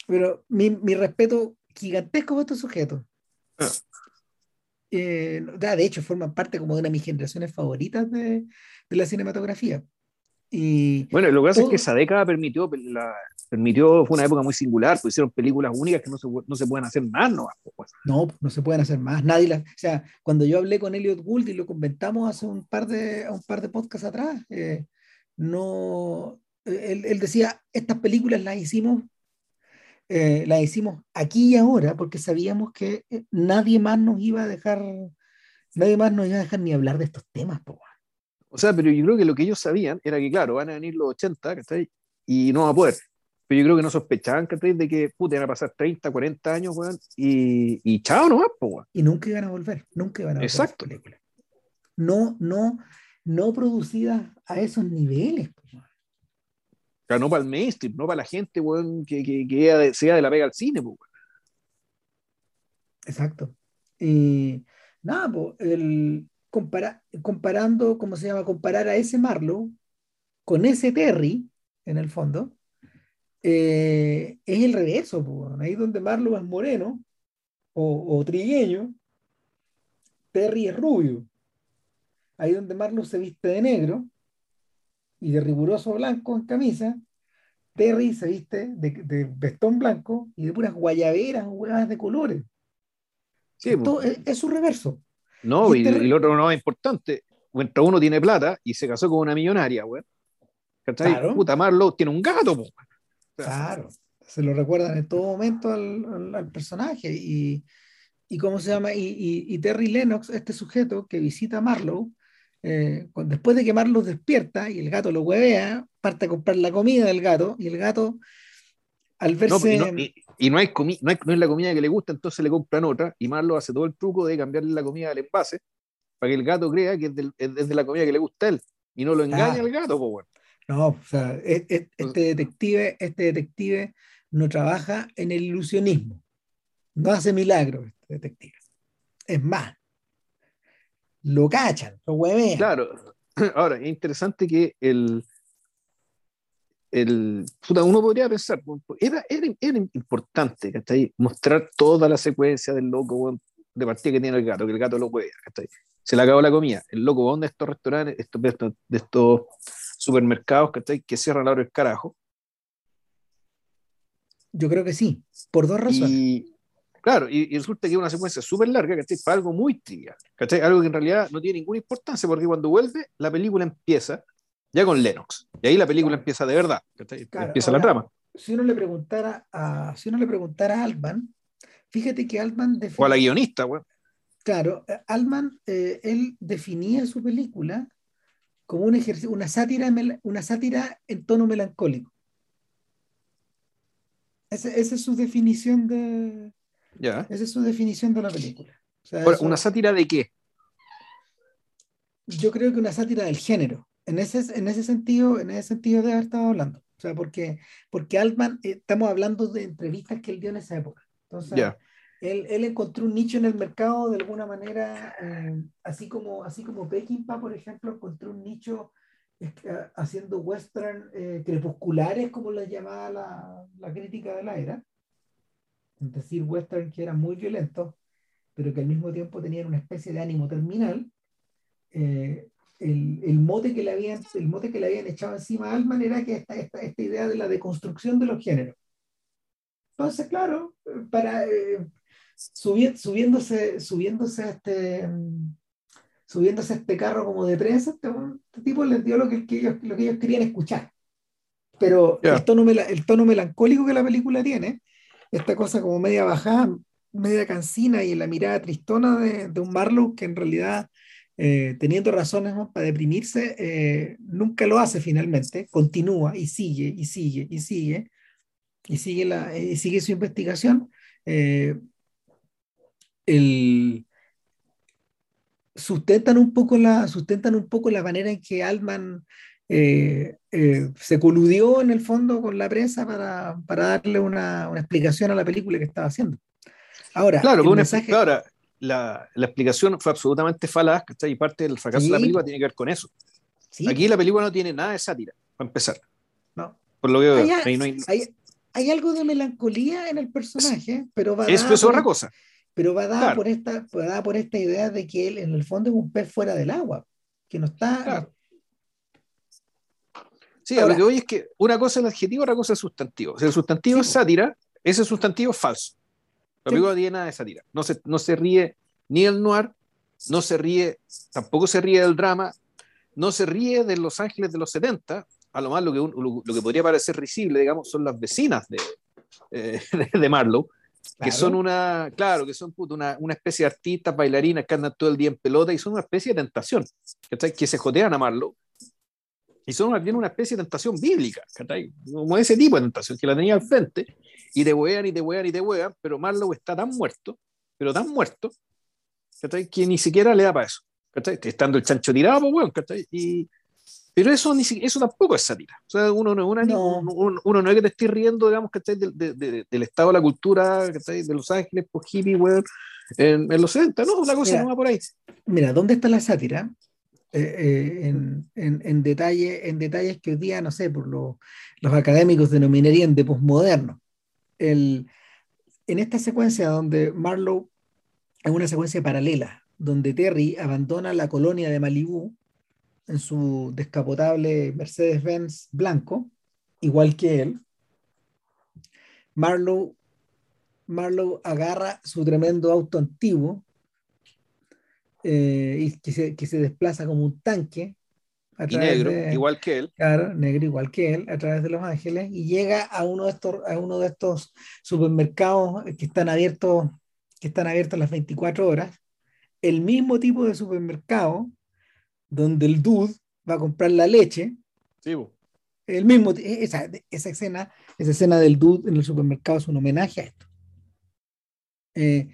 Pero mi, mi respeto gigantesco para estos sujetos. Eh, de hecho, forman parte como de una de mis generaciones favoritas de, de la cinematografía. Y bueno, lo que pasa es que esa década permitió, la, permitió, fue una época muy singular, pues hicieron películas únicas que no se, no se pueden hacer más, ¿no? Pues. No, no se pueden hacer más. Nadie las, o sea, cuando yo hablé con Elliot Gould y lo comentamos hace un par de, un par de podcasts atrás, eh, no, él, él, decía, estas películas las hicimos eh, la hicimos aquí y ahora porque sabíamos que eh, nadie más nos iba a dejar, nadie más nos iba a dejar ni hablar de estos temas. O sea, pero yo creo que lo que ellos sabían era que, claro, van a venir los 80, Y no va a poder. Pero yo creo que no sospechaban, De que, puta, iban a pasar 30, 40 años, y, y chao nomás, pues, Y nunca iban a volver, nunca iban a volver. Exacto. No, no, no producidas a esos niveles, sea, no para el mainstream, no para la gente que, que, que, sea de la pega al cine. Pues, Exacto. Y nada, pues, el, comparando, ¿cómo se llama? Comparar a ese Marlowe con ese Terry, en el fondo, eh, es el reverso. Pues, ahí donde Marlowe es moreno o, o trigueño, Terry es rubio. Ahí donde Marlowe se viste de negro, y de riguroso blanco en camisa, Terry se viste de, vestón blanco y de puras guayaberas, huevas de colores. Sí, es, su reverso. No, y, este lo otro no es importante. Mientras uno tiene plata y se casó con una millonaria, güey. Claro. Puta Marlo tiene un gato, Claro. Se lo recuerdan en todo momento al, personaje. Y, y, cómo se llama, y, y, Terry Lennox, este sujeto que visita a Marlowe, eh, después de que Marlos despierta y el gato lo huevea, parte a comprar la comida del gato y el gato, al verse. y, no, hay no, es la comida que le gusta, entonces le compran otra y Marlos hace todo el truco de cambiarle la comida al envase para que el gato crea que es, de la comida que le gusta a él y no lo engaña el gato, pues No, o sea, este detective, este detective no trabaja en el ilusionismo, no hace milagros este detective. Es más, lo cachan, lo huevean. Claro, [clears throat] ahora es interesante que el, el uno podría pensar, era, era, era importante mostrar toda la secuencia del loco de partida que tiene el gato, que el gato lo huevea. Se le acabó la comida. El loco va de estos restaurantes, estos, de estos supermercados que cierran a la hora del carajo. Yo creo que sí, por dos razones. Y, Claro, y, resulta que es una secuencia súper larga, ¿cachai? Para algo muy trivial, ¿cachai? Algo que en realidad no tiene ninguna importancia, porque cuando vuelve, la película empieza ya con Lennox. Y ahí la película empieza de verdad, empieza la trama. Si uno le preguntara a, si uno le preguntara a Altman, fíjate que Altman... O a la guionista, güey. Claro, eh, Altman, eh, él definía su película como un ejercicio, una sátira, una sátira en tono melancólico. esa es su definición de, esa es su definición de la película. ¿Una sátira de qué? Yo creo que una sátira del género. En ese, en ese sentido, en ese sentido de haber estado hablando. O sea, porque, porque Altman, eh, estamos hablando de entrevistas que él dio en esa época. Entonces, él, él, encontró un nicho en el mercado de alguna manera, eh, así como, así como Peckinpah, por ejemplo, encontró un nicho eh, haciendo western crepusculares, como la llamaba la, la crítica de la era es decir, western que eran muy violentos, pero que al mismo tiempo tenían una especie de ánimo terminal, eh, el, mote que le habían, el mote que le habían echado encima a Altman era que esta, esta, esta idea de la deconstrucción de los géneros. Entonces, claro, para, eh, subiéndose, subiéndose a este subiéndose a este carro como de prensa, este, este tipo les dio lo que, ellos, lo que ellos querían escuchar. Pero el, tono el tono melancólico que la película tiene, esta cosa como media bajada, media cansina y en la mirada tristona de, de un Marlowe que en realidad, eh, teniendo razones para deprimirse, eh, nunca lo hace finalmente, continúa y sigue y sigue y sigue y sigue, la, y sigue su investigación. Eh, el, sustentan un poco la, sustentan un poco la manera en que Altman eh, eh, se coludió en el fondo con la prensa para, para darle una, una, explicación a la película que estaba haciendo. Ahora, claro, el mensaje... ahora la, la, explicación fue absolutamente falaz, Y parte del fracaso de la película tiene que ver con eso. Aquí la película no tiene nada de sátira, para empezar. No. Por lo que hay, hay, hay, hay, algo de melancolía en el personaje, pero va Eso es otra cosa pero va dada, por esta, va por esta idea de que él en el fondo es un pez fuera del agua, que no está... Sí, lo que voy es que una cosa es el adjetivo, otra cosa es el sustantivo. Si el sustantivo es sátira, ese sustantivo es falso. La película no tiene nada de sátira. No se, no se ríe ni el noir, no se ríe, tampoco se ríe del drama, no se ríe de Los Ángeles de los 70, a lo más lo que, lo, que podría parecer risible, digamos, son las vecinas de, eh, [laughs] de Marlowe, que son una, claro, que son una, una, especie de artistas, bailarinas que andan todo el día en pelota y son una especie de tentación, que se jotean a amarlo. Y son más bien una especie de tentación bíblica, como ese tipo de tentación, que la tenía al frente y te huean y te huean y te huean, pero Marlowe está tan muerto, pero tan muerto, que ni siquiera le da para eso. Estando el chancho tirado, pues, bueno, y, pero eso, ni eso tampoco es sátira. O sea, uno no, uno, uno no es que te esté riendo, digamos, que del, de, del estado de la cultura de Los Ángeles, por pues, hippie, weón, en, en, los 70, no, una cosa no va por ahí. Mira, ¿dónde está la sátira? Eh, eh, en, en, en, detalle, en detalles que hoy día, no sé, por lo, los académicos denominarían de posmoderno. En esta secuencia donde Marlowe, en una secuencia paralela, donde Terry abandona la colonia de Malibú en su descapotable Mercedes-Benz blanco, igual que él. Marlowe, Marlowe agarra su tremendo auto antiguo eh, y que se, que se, desplaza como un tanque. A y negro, igual que él. Claro, negro igual que él, a través de Los Ángeles, y llega a uno de estos, a uno de estos supermercados que están abiertos, que están abiertos las 24 horas. El mismo tipo de supermercado donde el dude va a comprar la leche. Sí, el mismo, e, esa, esa, escena, esa escena del dude en el supermercado es un homenaje a esto. Eh,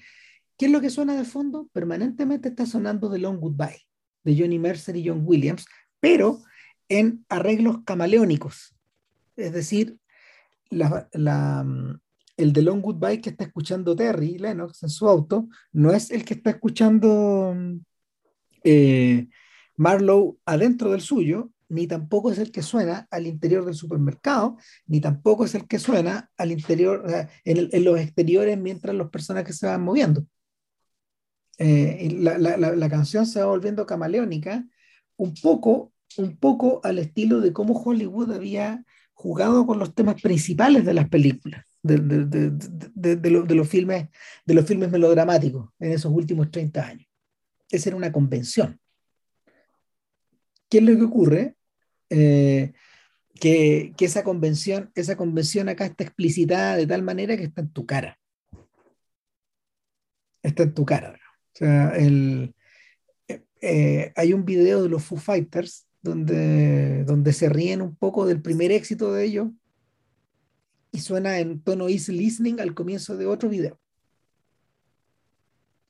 ¿Qué es lo que suena de fondo? Permanentemente está sonando The Long Goodbye, de Johnny Mercer y John Williams, pero en arreglos camaleónicos. Es decir, la, la, el The Long Goodbye que está escuchando Terry Lennox en su auto no es el que está escuchando eh, Marlowe adentro del suyo, ni tampoco es el que suena al interior del supermercado, ni tampoco es el que suena al interior, en, los exteriores mientras los personajes se van moviendo. Eh, la, la, canción se va volviendo camaleónica, un poco, un poco al estilo de cómo Hollywood había jugado con los temas principales de las películas, de, de, de, los filmes, de los filmes melodramáticos en esos últimos 30 años. Esa era una convención. ¿Qué es lo que ocurre? Eh, que, esa, convención, esa convención acá está explicitada de tal manera que está en tu cara. Está en tu cara. O sea, el, eh, eh, hay un video de los Foo Fighters donde, donde se ríen un poco del primer éxito de ellos y suena en tono easy listening al comienzo de otro video.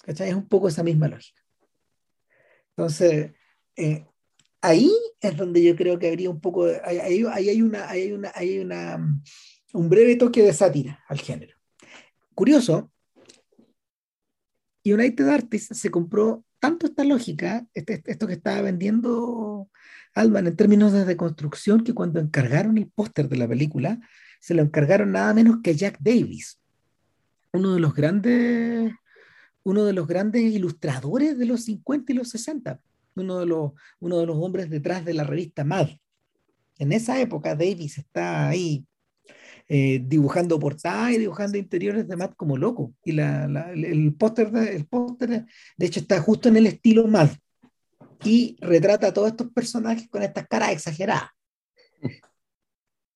¿Cachai? Es un poco esa misma lógica. Entonces, ahí es donde yo creo que habría un poco, ahí, hay, una, hay, una, hay una, mm, un breve toque de sátira al género. Curioso, United Artists se compró tanto esta lógica, este, este, esto que estaba vendiendo Altman en términos de deconstrucción, que cuando encargaron el póster de la película, se lo encargaron nada menos que Jack Davis, uno de los grandes, uno de los grandes ilustradores de los 50 y los 60 uno de los, uno de los hombres detrás de la revista Mad. En esa época, Davis está ahí eh, dibujando portadas y dibujando interiores de Mad como loco. Y la, el póster, de, de hecho, está justo en el estilo Mad. Y retrata a todos estos personajes con estas caras exageradas.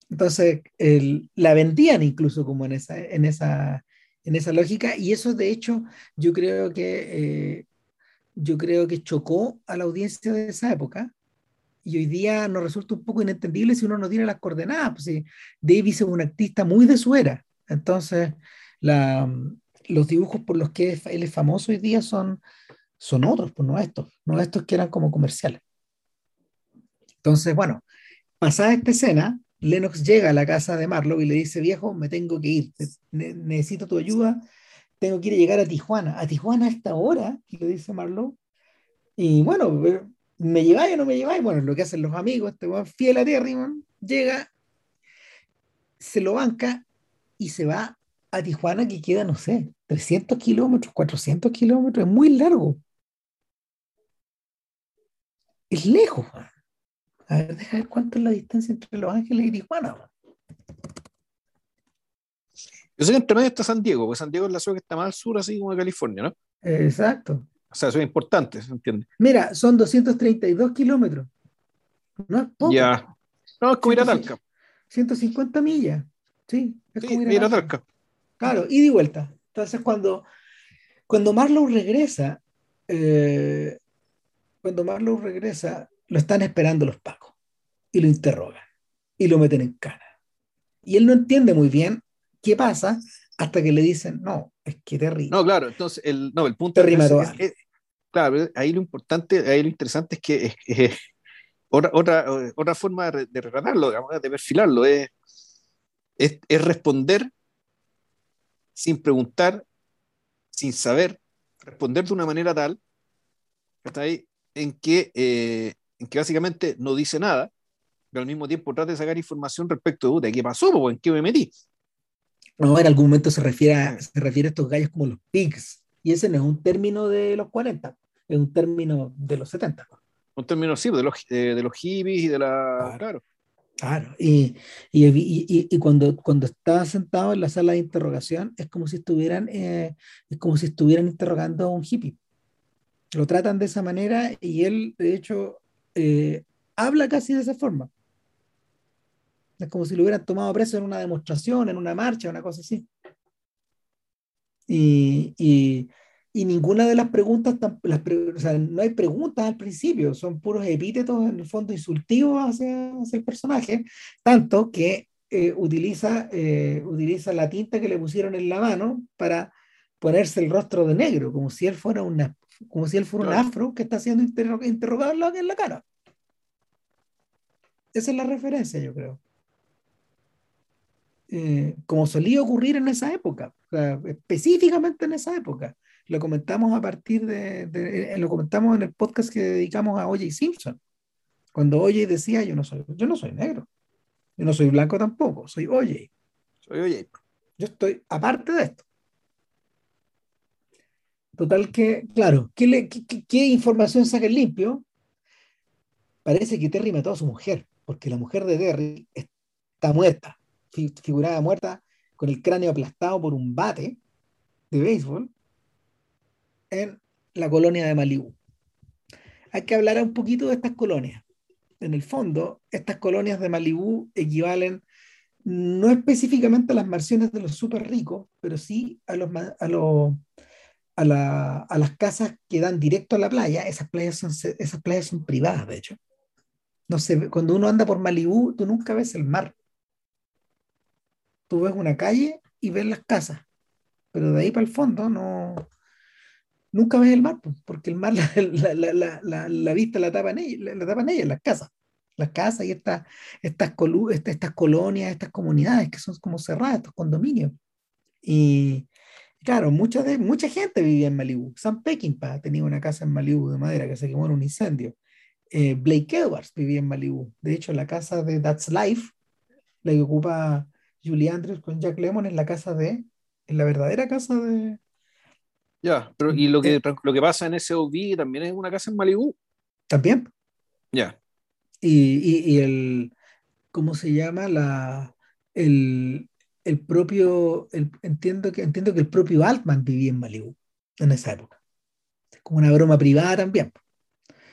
Entonces, el, la vendían incluso como en esa, en, esa, en esa lógica. Y eso, de hecho, yo creo que... Eh, yo creo que chocó a la audiencia de esa época, y hoy día nos resulta un poco inentendible si uno no tiene las coordenadas. Pues, si Davis es un artista muy de su era. Entonces, la, los dibujos por los que él es famoso hoy día son, son otros, pues no estos, no estos que eran como comerciales. Entonces, bueno, pasada esta escena, Lennox llega a la casa de Marlowe y le dice, viejo, me tengo que ir, necesito tu ayuda, tengo que ir a llegar a Tijuana. ¿A Tijuana a esta hora? Le dice Marlowe. Y bueno, ¿me lleváis o no me lleváis? Bueno, lo que hacen los amigos, este fiel a Terry, llega, se lo banca y se va a Tijuana que queda, no sé, 300 kilómetros, 400 kilómetros, es muy largo. Es lejos. A ver, deja ver cuánto es la distancia entre Los Ángeles y Tijuana. Yo sé que entre medio está San Diego, porque San Diego es la ciudad que está más al sur, así como de California, ¿no? Exacto. O sea, eso es importante, ¿se entiende? Mira, son 232 kilómetros. No es poco. Ya. No, es como ir a Talca. 150 millas. Sí, es como ir a, Talca. Claro, ida y vuelta. Entonces, cuando, cuando Marlowe regresa, eh, cuando Marlowe regresa, lo están esperando los pacos y lo interrogan y lo meten en cana. Y él no entiende muy bien qué pasa hasta que le dicen, no, es que Terry. No, claro, entonces el, no, el punto Terry es, es, claro, ahí lo importante, ahí lo interesante es que es, otra, otra, otra forma de, de de perfilarlo, es, es, responder sin preguntar, sin saber, responder de una manera tal, está ahí, en que, eh, en que básicamente no dice nada, pero al mismo tiempo trata de sacar información respecto de qué pasó, en qué me metí. No, en algún momento se refiere, a, se refiere a estos gallos como los pigs, y ese no es un término de los 40, es un término de los 70. Un término, sí, de los, eh, de los hippies y de la... Claro. Claro, y, y, y, y, cuando, cuando está sentado en la sala de interrogación es como si estuvieran, eh, es como si estuvieran interrogando a un hippie. Lo tratan de esa manera y él, de hecho, eh, habla casi de esa forma. Es como si lo hubieran tomado preso en una demostración, en una marcha, una cosa así. Y, y, y ninguna de las preguntas, las o sea, no hay preguntas al principio, son puros epítetos en el fondo insultivos hacia, hacia el personaje, tanto que eh, utiliza, eh, utiliza la tinta que le pusieron en la mano para ponerse el rostro de negro, como si él fuera, una, como si él fuera un afro que está siendo interrogado en la cara. Esa es la referencia, yo creo. Eh, como solía ocurrir en esa época, específicamente en esa época. Lo comentamos a partir de, eh, lo comentamos en el podcast que dedicamos a O.J. Simpson, cuando O.J. decía, yo no soy, yo no soy negro, yo no soy blanco tampoco, soy O.J. Soy O.J. Yo estoy aparte de esto. Total que, claro, ¿qué, información saca el limpio? Parece que Terry mató a su mujer, porque la mujer de Terry está muerta figurada muerta con el cráneo aplastado por un bate de béisbol en la colonia de Malibú. Hay que hablar un poquito de estas colonias. En el fondo, estas colonias de Malibú equivalen no específicamente a las mansiones de los súper ricos, pero sí a, a, los, a, la, a, las casas que dan directo a la playa. Esas playas son, esas playas son privadas, de hecho. No sé, cuando uno anda por Malibú, tú nunca ves el mar tú ves una calle y ves las casas, pero de ahí para el fondo no, nunca ves el mar, porque el mar, [laughs] la, la, la, la vista la tapan ellos, la, tapan ellos, las casas. Las casas y estas, estas, estas colonias, estas comunidades que son como cerradas, estos condominios. Y claro, mucha, de, mucha gente vivía en Malibu. Sam Peckinpah tenía una casa en Malibu de madera que se quemó en un incendio. Eh, Blake Edwards vivía en Malibu. De hecho, la casa de That's Life, la que ocupa Julie Andrews con Jack Lemon en la casa de, en la verdadera casa de... Ya, pero y lo que, lo que pasa en ese OV también es una casa en Malibu. También. Ya. Y, el, ¿cómo se llama? La, el, propio, entiendo, que, entiendo que el propio Altman vivía en Malibu en esa época. Como una broma privada también.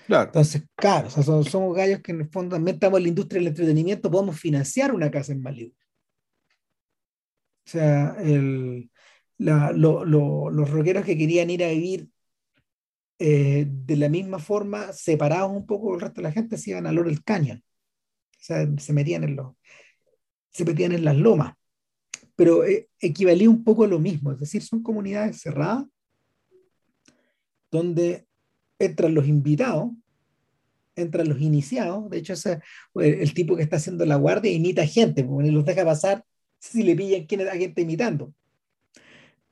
Claro. Entonces, claro, somos, gallos que en el fondo también estamos en la industria del entretenimiento, podemos financiar una casa en Malibu. O sea, el, los rockeros que querían ir a vivir eh, de la misma forma, separados un poco del resto de la gente, se iban a Laurel Canyon. O sea, se metían en, los, se metían en las lomas. Pero eh, equivalía un poco a lo mismo, es decir, son comunidades cerradas donde entran los invitados, entran los iniciados. De hecho, ese, el, tipo que está haciendo la guardia imita gente, porque los deja pasar si le pillan quién es la gente imitando.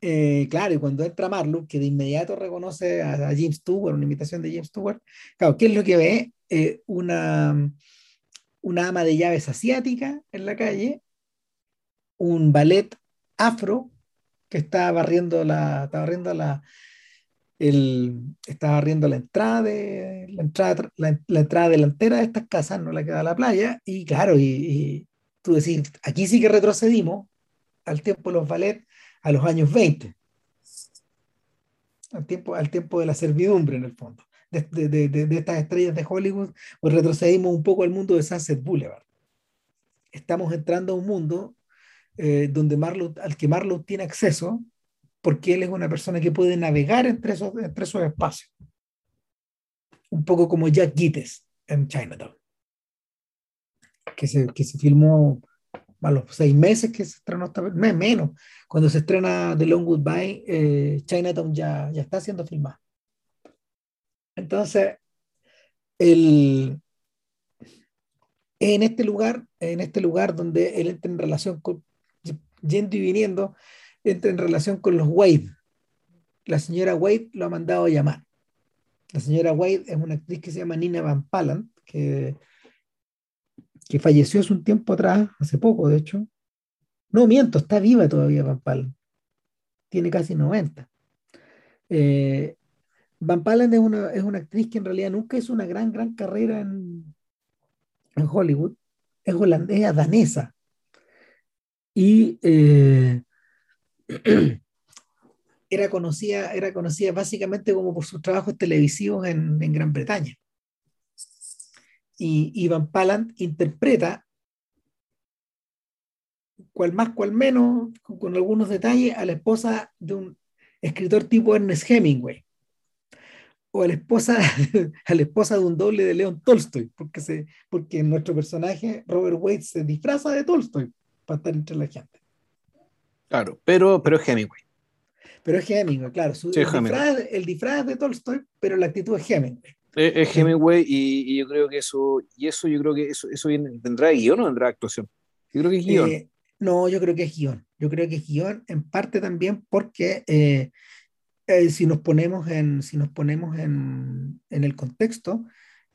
Eh, claro, y cuando entra Marlowe, que de inmediato reconoce a, James Stewart, una imitación de James Stewart, claro, ¿qué es lo que ve? Eh, una, una ama de llaves asiática en la calle, un ballet afro que está barriendo la, está barriendo la, está barriendo la entrada de la entrada, la, entrada delantera de estas casas, no la queda la playa, y claro, y, tú decís, aquí sí que retrocedimos al tiempo de los ballets a los años 20, al tiempo, al tiempo de la servidumbre en el fondo, de, de, de, de estas estrellas de Hollywood, pues retrocedimos un poco al mundo de Sunset Boulevard. Estamos entrando a un mundo eh, donde Marlowe, al que Marlowe tiene acceso, porque él es una persona que puede navegar entre esos, entre esos espacios. Un poco como Jack Gittes en Chinatown, que se, que se filmó a los seis meses que se estrenó esta menos, cuando se estrena The Long Goodbye, eh, Chinatown ya, ya está siendo filmado. Entonces, el, en este lugar, en este lugar donde él entra en relación con, yendo y viniendo, entra en relación con los Wade. La señora Wade lo ha mandado a llamar. La señora Wade es una actriz que se llama Nina Van Palan, que que falleció hace un tiempo atrás, hace poco de hecho. No, miento, está viva todavía Van Palen. Tiene casi 90. Eh, Van Palen es una, es una actriz que en realidad nunca hizo una gran, gran carrera en, en Hollywood. Es holandesa, danesa. Y eh, [clears throat] era, conocida, era conocida básicamente como por sus trabajos televisivos en, Gran Bretaña. Y Ivan Palant interpreta, cual más, cual menos, con, algunos detalles, a la esposa de un escritor tipo Ernest Hemingway, o a la esposa, [laughs] a la esposa de un doble de León Tolstoy, porque, se, porque nuestro personaje, Robert Wade, se disfraza de Tolstoy para estar entre la gente. Claro, pero, pero es Hemingway. Pero es Hemingway, claro. el, Disfraz, de Tolstoy, pero la actitud es Hemingway. Es, Hemingway y, yo creo que eso, y eso yo creo que eso, eso viene, ¿tendrá guion o tendrá actuación? Yo creo que es guion. Eh, no, yo creo que es guion. Yo creo que es guion en parte también porque eh, eh, si nos ponemos en, si nos ponemos en, en el contexto,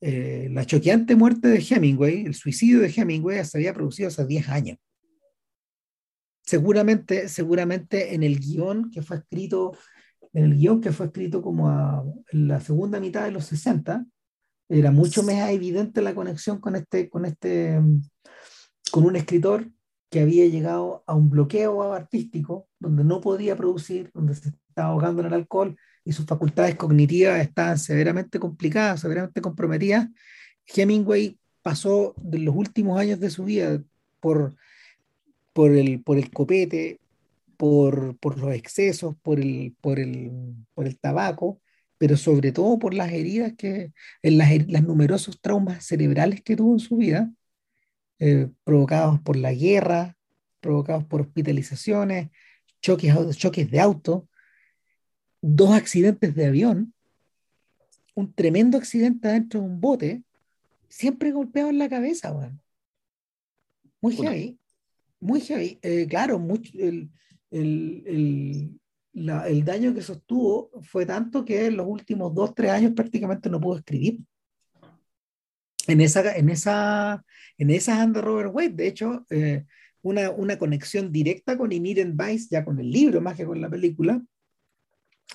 la choqueante muerte de Hemingway, el suicidio de Hemingway se había producido hace 10 años. Seguramente, seguramente en el guion que fue escrito en el guion que fue escrito como a, en la segunda mitad de los 60, era mucho más evidente la conexión con este, con este, con un escritor que había llegado a un bloqueo artístico, donde no podía producir, donde se estaba ahogando en el alcohol y sus facultades cognitivas estaban severamente complicadas, severamente comprometidas. Hemingway pasó de los últimos años de su vida por, por, el, por el copete, por, por los excesos, por el, por, el, por el tabaco, pero sobre todo por las heridas que, en las, las numerosos traumas cerebrales que tuvo en su vida, eh, provocados por la guerra, provocados por hospitalizaciones, choques, choques de auto, dos accidentes de avión, un tremendo accidente dentro de un bote, siempre golpeado en la cabeza, Muy heavy, muy heavy. Eh, claro, mucho, el, el, el, daño que sostuvo fue tanto que en los últimos dos, tres años prácticamente no pudo escribir. En esa, en esa, en esa anda Robert Wade. De hecho, eh, una, una, conexión directa con Emiren Vice, ya con el libro más que con la película,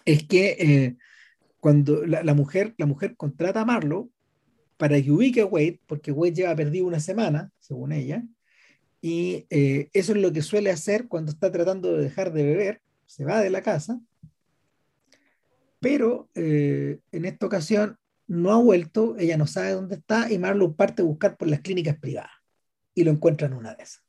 es que eh, cuando la, la, mujer, la mujer contrata a Marlowe para que ubique a Wade, porque Wade lleva perdido una semana, según ella, y eh, eso es lo que suele hacer cuando está tratando de dejar de beber, se va de la casa, pero eh, en esta ocasión no ha vuelto, ella no sabe dónde está y Marlowe parte a buscar por las clínicas privadas y lo encuentra en una de esas.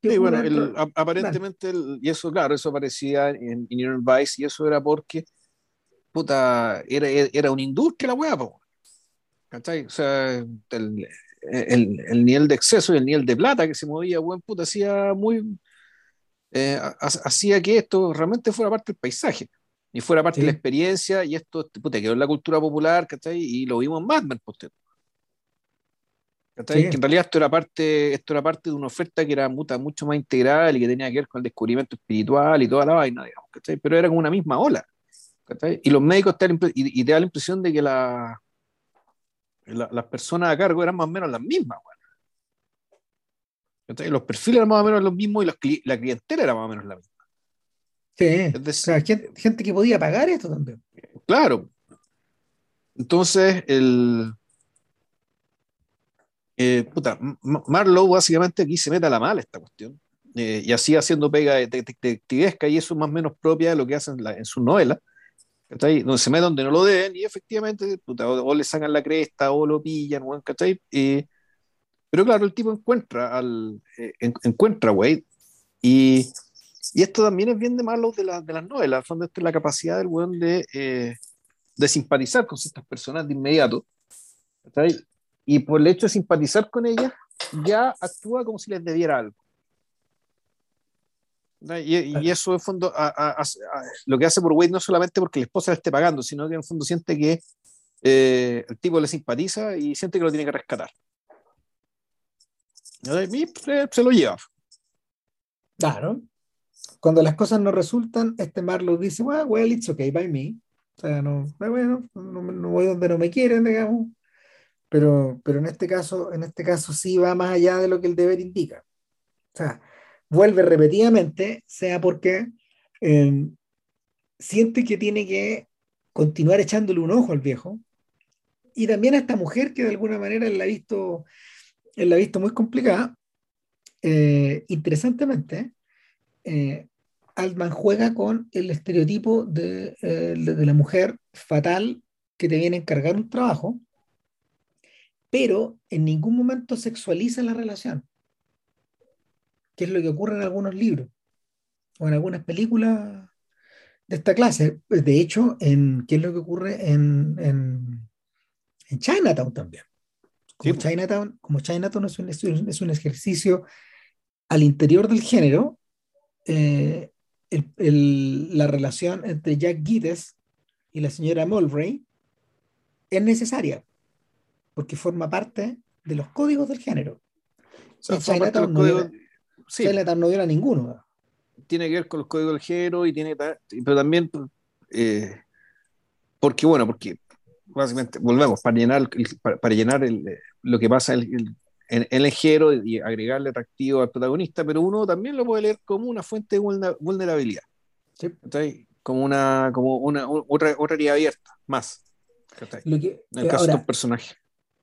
Sí, bueno, aparentemente, y eso, claro, eso aparecía en Inner Vice, y eso era porque, puta, era, era una industria la weá, ¿cachai? O sea, el, el, el, nivel de exceso y el nivel de plata que se movía, buen puta, hacía muy. Eh, hacía que esto realmente fuera parte del paisaje y fuera parte de la experiencia, y esto puta, quedó en la cultura popular, ¿cachai? Y lo vimos en Mad Men, pues, que en realidad esto era, parte, esto era parte de una oferta que era mucha, mucho más integral y que tenía que ver con el descubrimiento espiritual y toda la vaina, digamos, pero era como una misma ola. Y los médicos te dan, y, te da la impresión de que la, las personas a cargo eran más o menos las mismas. Los perfiles eran más o menos los mismos y la clientela era más o menos la misma. Sí, gente que podía pagar esto también. Claro. Entonces, el, eh, puta, Marlowe básicamente aquí se mete a la mala esta cuestión. Eh, y así haciendo pega detectivesca, y eso es más o menos propia de lo que hacen en, su novela, donde se mete donde no lo deben, y efectivamente, o, le sacan la cresta, o lo pillan, ¿cachai? pero claro, el tipo encuentra al eh, encuentra a Wade, y, y, esto también es bien de Marlowe de, de las novelas, donde esta es la capacidad del weón de, de simpatizar con ciertas personas de inmediato, ¿cachai? y por el hecho de simpatizar con ella, ya actúa como si les debiera algo. Y, eso en fondo lo que hace por Wade no solamente porque la esposa le esté pagando, sino que en el fondo siente que eh, el tipo le simpatiza y siente que lo tiene que rescatar. Y se lo lleva. Claro. Cuando las cosas no resultan, este Marlowe dice, well, well, it's okay by me. O sea, no, bueno, no, no voy donde no me quieren, digamos pero, pero en, este caso, en este caso sí va más allá de lo que el deber indica. O sea, vuelve repetidamente, sea porque em, siente que tiene que continuar echándole un ojo al viejo, y también a esta mujer que de alguna manera él la ha visto, él la ha visto muy complicada. Eh, interesantemente, eh, Altman juega con el estereotipo de, eh, de, la mujer fatal que te viene a encargar un trabajo pero en ningún momento sexualiza la relación, que es lo que ocurre en algunos libros o en algunas películas de esta clase. De hecho, en, ¿qué es lo que ocurre en, en, Chinatown también? Como, Chinatown, como Chinatown es un, es un, ejercicio al interior del género, eh, la relación entre Jack Gittes y la señora Mulvray es necesaria porque forma parte de los códigos del género. O Chinatown, no códigos, sí. no viola ninguno. Tiene que ver con los códigos del género y tiene, pero también eh, porque bueno, porque básicamente volvemos para llenar, para, llenar lo que pasa en, el género y agregarle atractivo al protagonista, pero uno también lo puede leer como una fuente de vulnerabilidad. Sí. Como una, como una otra, otra abierta, más. Lo que, en el caso de un personaje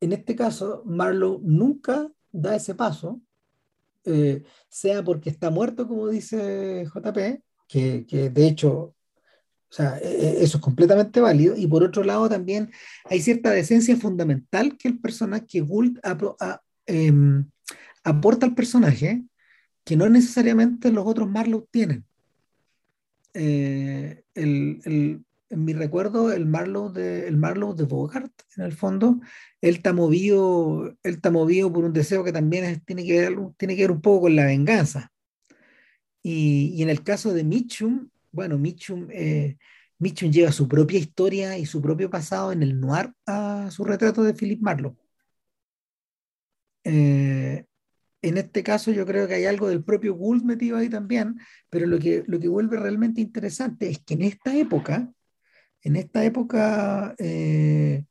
en este caso, Marlowe nunca da ese paso, eh, sea porque está muerto, como dice JP, que, que de hecho, o sea, e, e, eso es completamente válido, y por otro lado también hay cierta decencia fundamental que el personaje, que Gould em, aporta al personaje, que no necesariamente los otros Marlowe tienen. Eh, el, el, en mi recuerdo, el Marlowe de, el Marlowe de Bogart, en el fondo, él está movido, él está movido por un deseo que también tiene, que ver, tiene que ver un poco con la venganza. Y, y en el caso de Mitchum, bueno, Mitchum, eh, Mitchum lleva su propia historia y su propio pasado en el noir a su retrato de Philip Marlowe. Eh, en este caso yo creo que hay algo del propio Gould metido ahí también, pero lo que, lo que vuelve realmente interesante es que en esta época, en esta época, eh,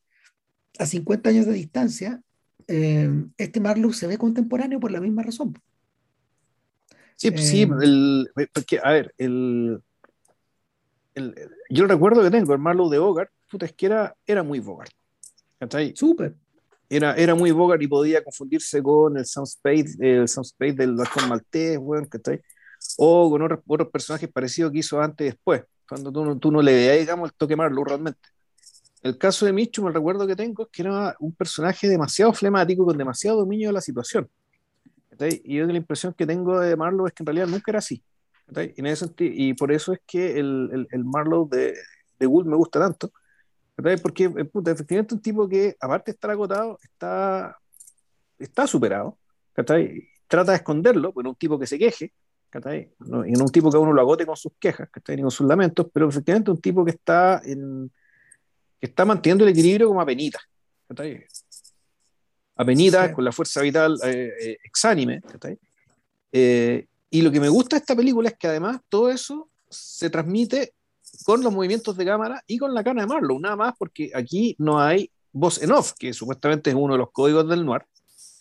a 50 años de distancia, eh, este Marlowe se ve contemporáneo por la misma razón. Sí, pues sí, eh, porque, a ver, el, el, yo el recuerdo que tengo, el Marlowe de Bogart, puta, es que era, era muy Bogart. Súper. Era, era muy Bogart y podía confundirse con el Sound Space, el Sound Space del Doctor Maltés, bueno, ¿cachai? O con otros, otros personajes parecidos que hizo antes y después, cuando tú no, tú no le veías, digamos, el toque Marlowe realmente. El caso de Michum, el recuerdo que tengo es que era un personaje demasiado flemático, con demasiado dominio de la situación. Y yo la impresión que tengo de Marlowe es que en realidad nunca era así. Y, en ese sentido, y por eso es que el, el, el Marlowe de, de Wood me gusta tanto, porque eh, puta, efectivamente un tipo que, aparte de estar agotado, está, está superado, trata de esconderlo, bueno, un tipo que se queje, no, y no un tipo que uno lo agote con sus quejas, ni con sus lamentos, pero efectivamente un tipo que está, en, que está manteniendo el equilibrio como apenita. Apenita, con la fuerza vital eh, eh, exánime. Eh, y lo que me gusta de esta película es que además todo eso se transmite con los movimientos de cámara y con la cara de Marlowe, nada más porque aquí no hay voz en off, que supuestamente es uno de los códigos del noir,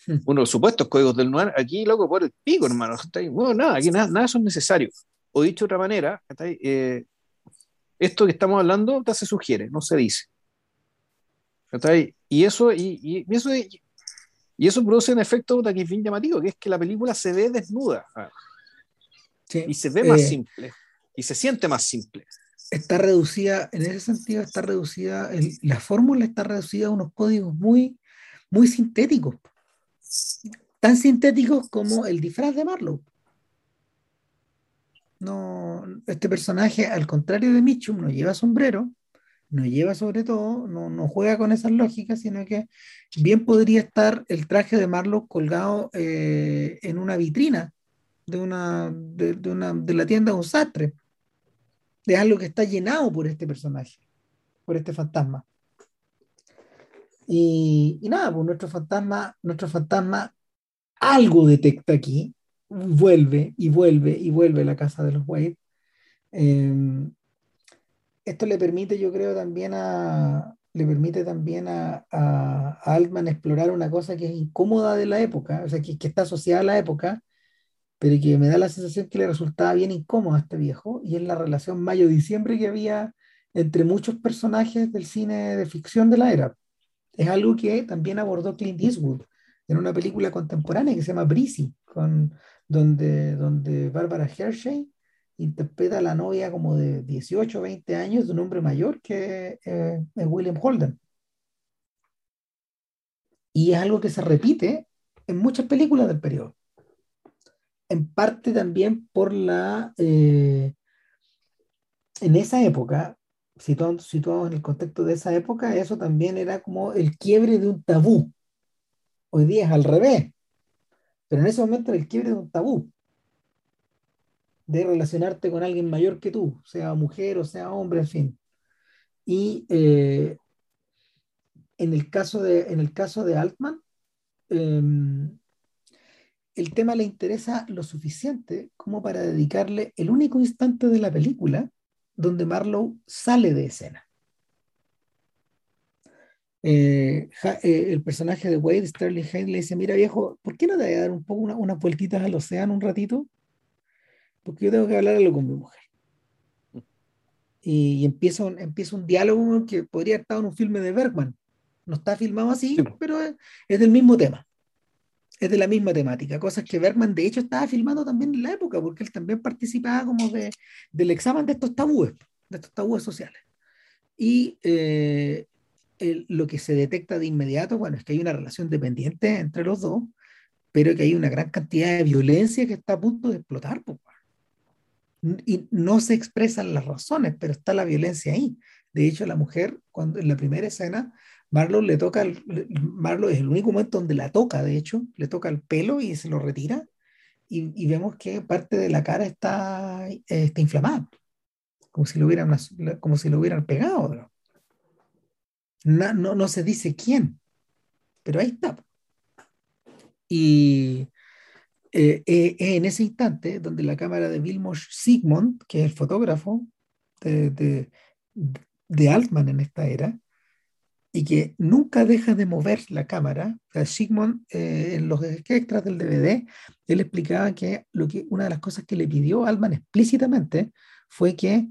[laughs] uno de los supuestos códigos del noir, aquí loco por el pico, hermano, bueno, nada, aquí nada, nada de eso es necesario. O dicho de otra manera, eh, esto que estamos hablando se sugiere, no se dice. Y eso, y, eso, y eso produce un efecto que es bien llamativo, que es que la película se ve desnuda. Y se ve más eh, simple. Y se siente más simple está reducida, en ese sentido está reducida, la fórmula está reducida a unos códigos muy, muy sintéticos, tan sintéticos como el disfraz de Marlowe. No, este personaje, al contrario de Mitchum, no lleva sombrero, no lleva sobre todo, no, no juega con esas lógicas, sino que bien podría estar el traje de Marlowe colgado eh, en una vitrina de, una, de, una, de la tienda de un sastre de algo que está llenado por este personaje, por este fantasma. Y, nada, pues nuestro fantasma, nuestro fantasma algo detecta aquí, vuelve y vuelve y vuelve a la casa de los Wade. Em, esto le permite, yo creo, también a, le permite también a, Altman explorar una cosa que es incómoda de la época, o sea, que, que está asociada a la época, pero que me da la sensación que le resultaba bien incómodo a este viejo, y es la relación mayo-diciembre que había entre muchos personajes del cine de ficción de la era. Es algo que también abordó Clint Eastwood en una película contemporánea que se llama Breezy, con, donde, donde Barbara Hershey interpreta a la novia como de 18 o 20 años de un hombre mayor que eh, es William Holden. Y es algo que se repite en muchas películas del periodo en parte también por la... Eh, en esa época, situados, en el contexto de esa época, eso también era como el quiebre de un tabú. Hoy día es al revés, pero en ese momento era el quiebre de un tabú de relacionarte con alguien mayor que tú, sea mujer o sea hombre, en fin. Y eh, en, el caso de, en el caso de Altman, em, el tema le interesa lo suficiente como para dedicarle el único instante de la película donde Marlowe sale de escena. Eh, eh, el personaje de Wade, Sterling Haynes, le dice, mira viejo, ¿por qué no te voy a dar un poco unas vueltitas al océano un ratito? Porque yo tengo que hablar con mi mujer. Y, empieza, un, empieza un diálogo que podría estar en un filme de Bergman. No está filmado así, pero es del mismo tema es de la misma temática, cosas que Bergman de hecho estaba filmando también en la época, porque él también participaba como de, del examen de estos tabúes, de estos tabúes sociales. Y eh, lo que se detecta de inmediato, bueno, es que hay una relación dependiente entre los dos, pero que hay una gran cantidad de violencia que está a punto de explotar. y no se expresan las razones, pero está la violencia ahí. De hecho, la mujer, cuando en la primera escena, Marlo le toca, el, es el único momento donde la toca, de hecho, le toca el pelo y se lo retira y, vemos que parte de la cara está, está inflamada, como si lo hubieran, como si lo hubieran pegado. No, no, se dice quién, pero ahí está. Y eh, eh, en ese instante donde la cámara de Vilmos Sigmund, que es el fotógrafo de, de, de Altman en esta era, y que nunca deja de mover la cámara. O Sigmund, eh, en los extras del DVD, él explicaba que, lo que una de las cosas que le pidió Altman explícitamente fue que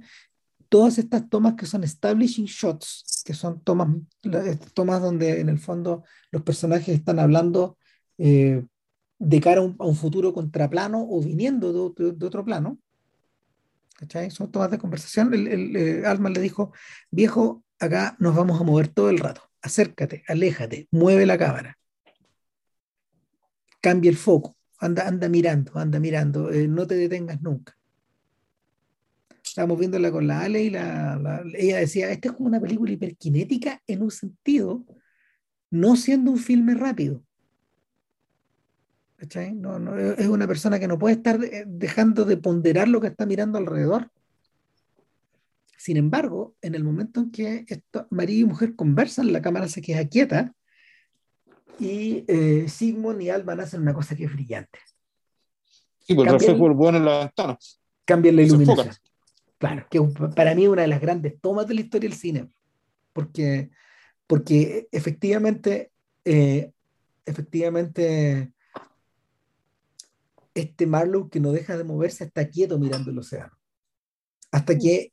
todas estas tomas que son establishing shots, que son tomas, tomas donde en el fondo los personajes están hablando eh, de cara a un, futuro contraplano o viniendo de, otro plano. ¿Cachai? Son tomas de conversación. El, el, eh, Alman le dijo, viejo, acá nos vamos a mover todo el rato. Acércate, aléjate, mueve la cámara. Cambia el foco, anda, anda mirando, anda mirando, eh, no te detengas nunca. Estábamos viéndola con la Ale y la, ella decía, esta es como una película hiperkinética en un sentido, no siendo un filme rápido. Es una persona que no puede estar dejando de ponderar lo que está mirando alrededor. Sin embargo, en el momento en que esto, marido y mujer conversan, la cámara se queda quieta y eh, Sigmund y Alban hacen una cosa que es brillante. Sí, pues el reflejo bueno en la ventana. Cambian la iluminación. Claro, que para mí es una de las grandes tomas de la historia del cine. Porque, porque efectivamente, eh, efectivamente, este Marlowe que no deja de moverse está quieto mirando el océano. Hasta que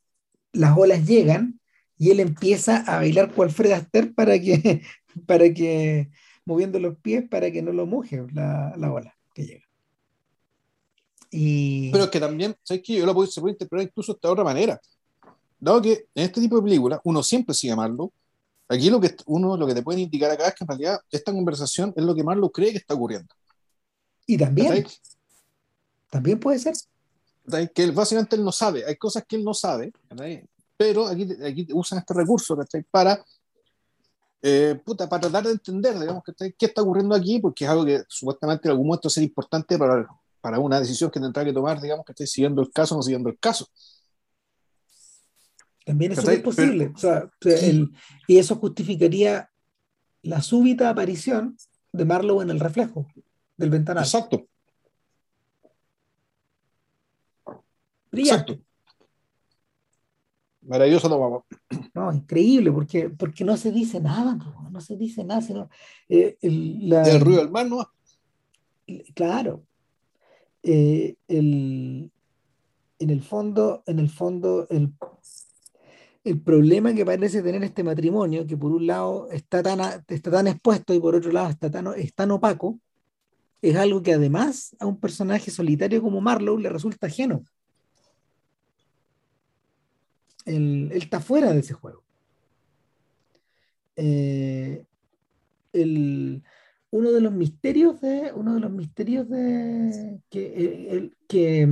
las olas llegan y él empieza a bailar cual Fred Astaire para que, [laughs] para que, moviendo los pies para que no lo moje la, la ola que llega. Y... Pero es que también, ¿sabes qué? Yo lo puedo, se puede interpretar incluso de otra manera. Dado que en este tipo de películas uno siempre sigue a Marlowe, aquí lo que uno lo que te puede indicar acá es que en realidad esta conversación es lo que Marlowe cree que está ocurriendo. Y también, también puede ser. Que él, básicamente él no sabe, hay cosas que él no sabe, pero aquí, aquí usan este recurso para, eh, puta, para tratar de entender digamos, qué está ocurriendo aquí, porque es algo que supuestamente en algún momento ser importante para, para una decisión que tendrá que tomar, digamos, que esté siguiendo el caso o no siguiendo el caso. También eso es posible. o sea, y eso justificaría la súbita aparición de Marlowe en el reflejo del ventanal. Exacto. Brillante. Maravilloso lo vamos. No, increíble, porque, porque no se dice nada, no, se dice nada, sino eh, el, ruido del mar, ¿no? Claro. Eh, el, en el fondo, en el fondo, el, el problema que parece tener este matrimonio, que por un lado está tan, está tan expuesto y por otro lado está tan, es tan opaco, es algo que además a un personaje solitario como Marlowe le resulta ajeno él, está fuera de ese juego. Eh, uno de los misterios de uno de los misterios de que, el, que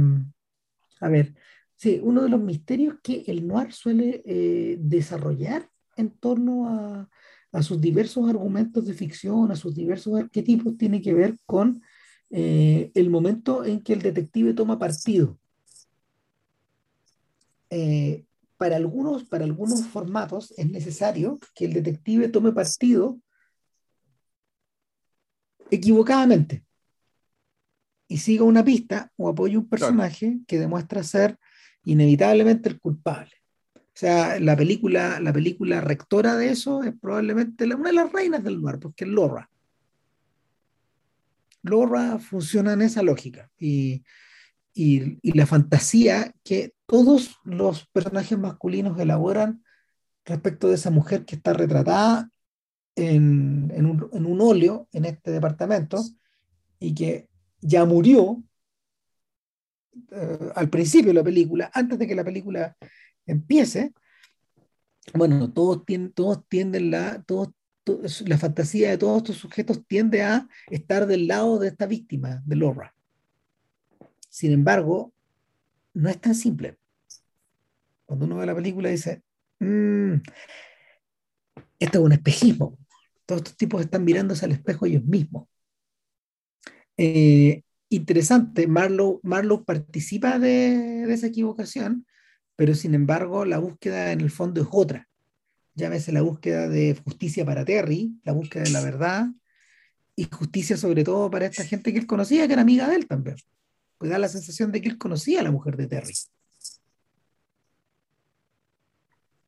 a ver sí uno de los misterios que el noir suele eh, desarrollar en torno a, a, sus diversos argumentos de ficción a sus diversos arquetipos tiene que ver con eh, el momento en que el detective toma partido para algunos, para algunos formatos es necesario que el detective tome partido equivocadamente y siga una pista o apoye un personaje que demuestra ser inevitablemente el culpable. O sea, la película, la película rectora de eso es probablemente una de las reinas del lugar, porque es Lorra. Lorra funciona en esa lógica y, y, la fantasía que todos los personajes masculinos elaboran respecto de esa mujer que está retratada en, un, óleo en este departamento y que ya murió eh, al principio de la película, antes de que la película empiece. Bueno, todos, tienden, todos tienden la, todos, la fantasía de todos estos sujetos tiende a estar del lado de esta víctima, de Laura. Sin embargo, no es tan simple. Cuando uno ve la película dice, mm, esto es un espejismo. Todos estos tipos están mirándose al espejo ellos mismos. Eh, interesante, Marlowe, Marlowe participa de, de, esa equivocación, pero sin embargo la búsqueda en el fondo es otra. Llámese la búsqueda de justicia para Terry, la búsqueda de la verdad y justicia sobre todo para esta gente que él conocía, que era amiga de él también pues da la sensación de que él conocía a la mujer de Terry.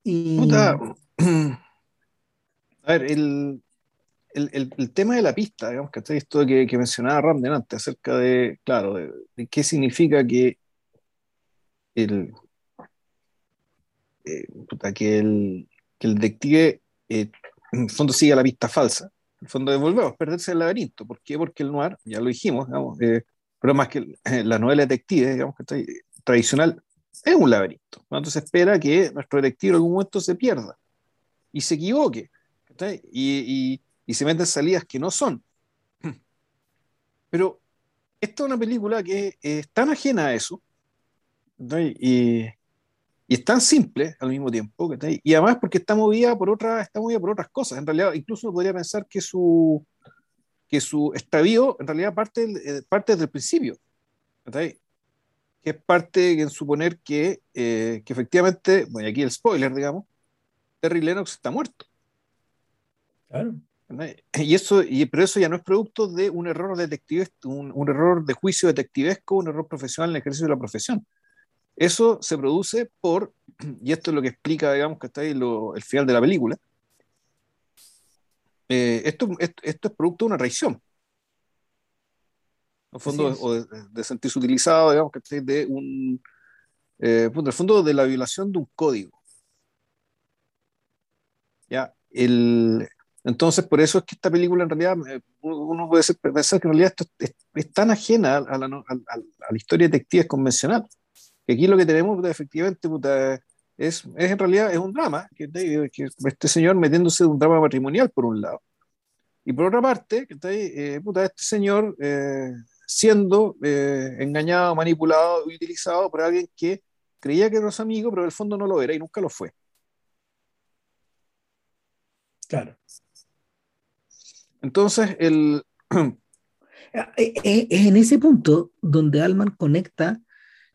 Y... [clears throat] A ver, el, tema de la pista, digamos, que esto que, que mencionaba Ram antes, acerca de, claro, de, qué significa que el, eh, que, el, que el detective eh, en el fondo sigue la pista falsa. En el fondo volvemos a perderse el laberinto. ¿Por qué? Porque el noir, ya lo dijimos, digamos, pero más que la novela detective, digamos que está tradicional, es un laberinto. Entonces se espera que nuestro detective en algún momento se pierda y se equivoque y, y, y, se meten salidas que no son. [laughs] Pero esta es una película que es tan ajena a eso y, es tan simple al mismo tiempo y además porque está movida por otra, está movida por otras cosas. En realidad, incluso podría pensar que su que su extravío en realidad parte, eh, parte desde el principio que es parte en suponer que, eh, que efectivamente, bueno, aquí el spoiler, digamos, Terry Lennox está muerto. Claro. Y eso, y, pero eso ya no es producto de un error detective, un, un, error de juicio detectivesco, un error profesional en el ejercicio de la profesión. Eso se produce por, [clears throat] y esto es lo que explica, digamos, que está ahí lo, el final de la película, eh, esto, esto, esto, es producto de una traición el fondo, o de, sentirse utilizado, digamos, que de un, eh, el fondo de la violación de un código. Ya, el, entonces, por eso es que esta película en realidad, eh, uno puede pensar que en realidad esto es, tan ajena a la, a, la, historia detective convencional, que aquí lo que tenemos efectivamente es, es en realidad es un drama, que, que este señor metiéndose de un drama matrimonial por un lado, y por otra parte, que eh, puta, este señor eh, siendo eh, engañado, manipulado y utilizado por alguien que creía que era su amigo, pero en el fondo no lo era y nunca lo fue. Claro. Entonces, el... [clears throat] Eh, eh, es en ese punto donde Alman conecta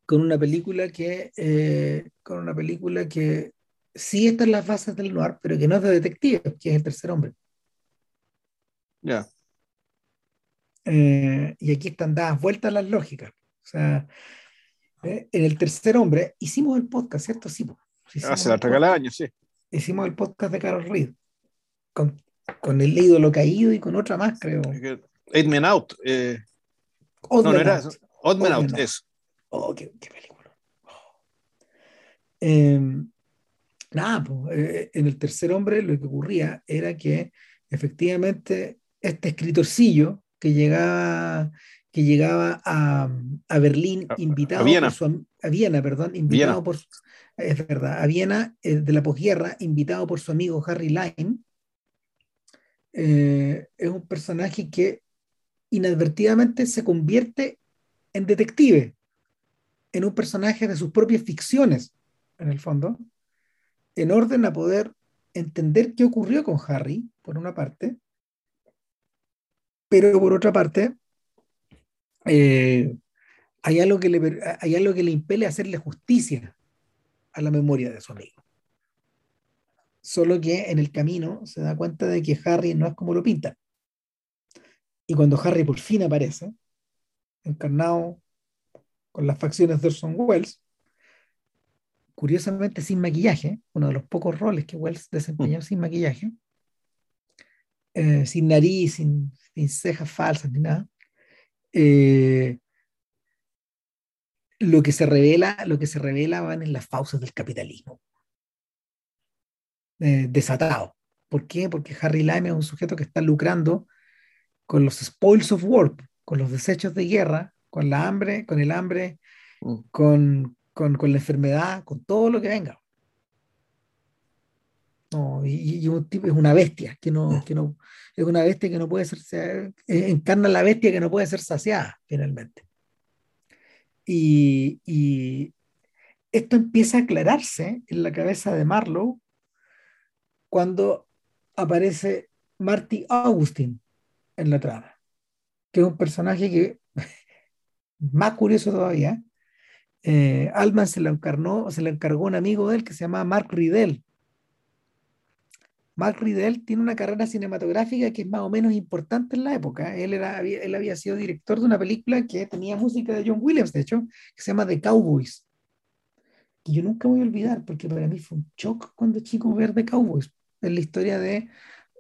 con una película que, con una película que sí está en las bases del noir, pero que no es de detective, que es el tercer hombre. Ya. Eh, y aquí están dadas vueltas las lógicas. O sea, eh, en el tercer hombre hicimos el podcast, ¿cierto? Sí. Hace la el año, sí. Hicimos el podcast de Carol Reed, con, con el ídolo caído y con otra más, creo. Eight Men Out. Eh, no, no era Odd Men Out, eso. Oh, qué, qué película. Oh. Em, nada, pues, en el tercer hombre lo que ocurría era que efectivamente este escritorcillo que llegaba, que llegaba a, a Berlín invitado a Viena. por su, a Viena, perdón, invitado por es verdad, a Viena eh, de la posguerra, invitado por su amigo Harry Lime, eh, es un personaje que inadvertidamente se convierte en detective, en un personaje de sus propias ficciones, en el fondo, en orden a poder entender qué ocurrió con Harry, por una parte, pero por otra parte, eh, hay, algo que le, hay algo que le impele a hacerle justicia a la memoria de su amigo. Solo que en el camino se da cuenta de que Harry no es como lo pinta. Y cuando Harry por fin aparece, encarnado con las facciones de Orson Welles, curiosamente sin maquillaje, uno de los pocos roles que Welles desempeñó mm. sin maquillaje, eh, sin nariz, sin, sin cejas falsas ni nada, eh, lo que se revela, lo que se revela van en las fauces del capitalismo. Eh, desatado. ¿Por qué? Porque Harry Lime es un sujeto que está lucrando con los spoils of war, con los desechos de guerra, con la hambre, con el hambre, mm. con, con, con, la enfermedad, con todo lo que venga. No, y, un tipo es una bestia que no, que no, es una bestia que no puede ser, eh, encarna la bestia que no puede ser saciada finalmente. Y, y, esto empieza a aclararse en la cabeza de Marlowe cuando aparece Marty Augustin en la trama, que es un personaje que, [laughs] más curioso todavía, eh, Alman se lo encarnó, se le encargó un amigo de él que se llama Mark Riddell, Mark Riddell tiene una carrera cinematográfica que es más o menos importante en la época. Él, era, él había sido director de una película que tenía música de John Williams, de hecho, que se llama The Cowboys. Que yo nunca voy a olvidar, porque para mí fue un shock cuando chico ver The Cowboys. Es la historia de,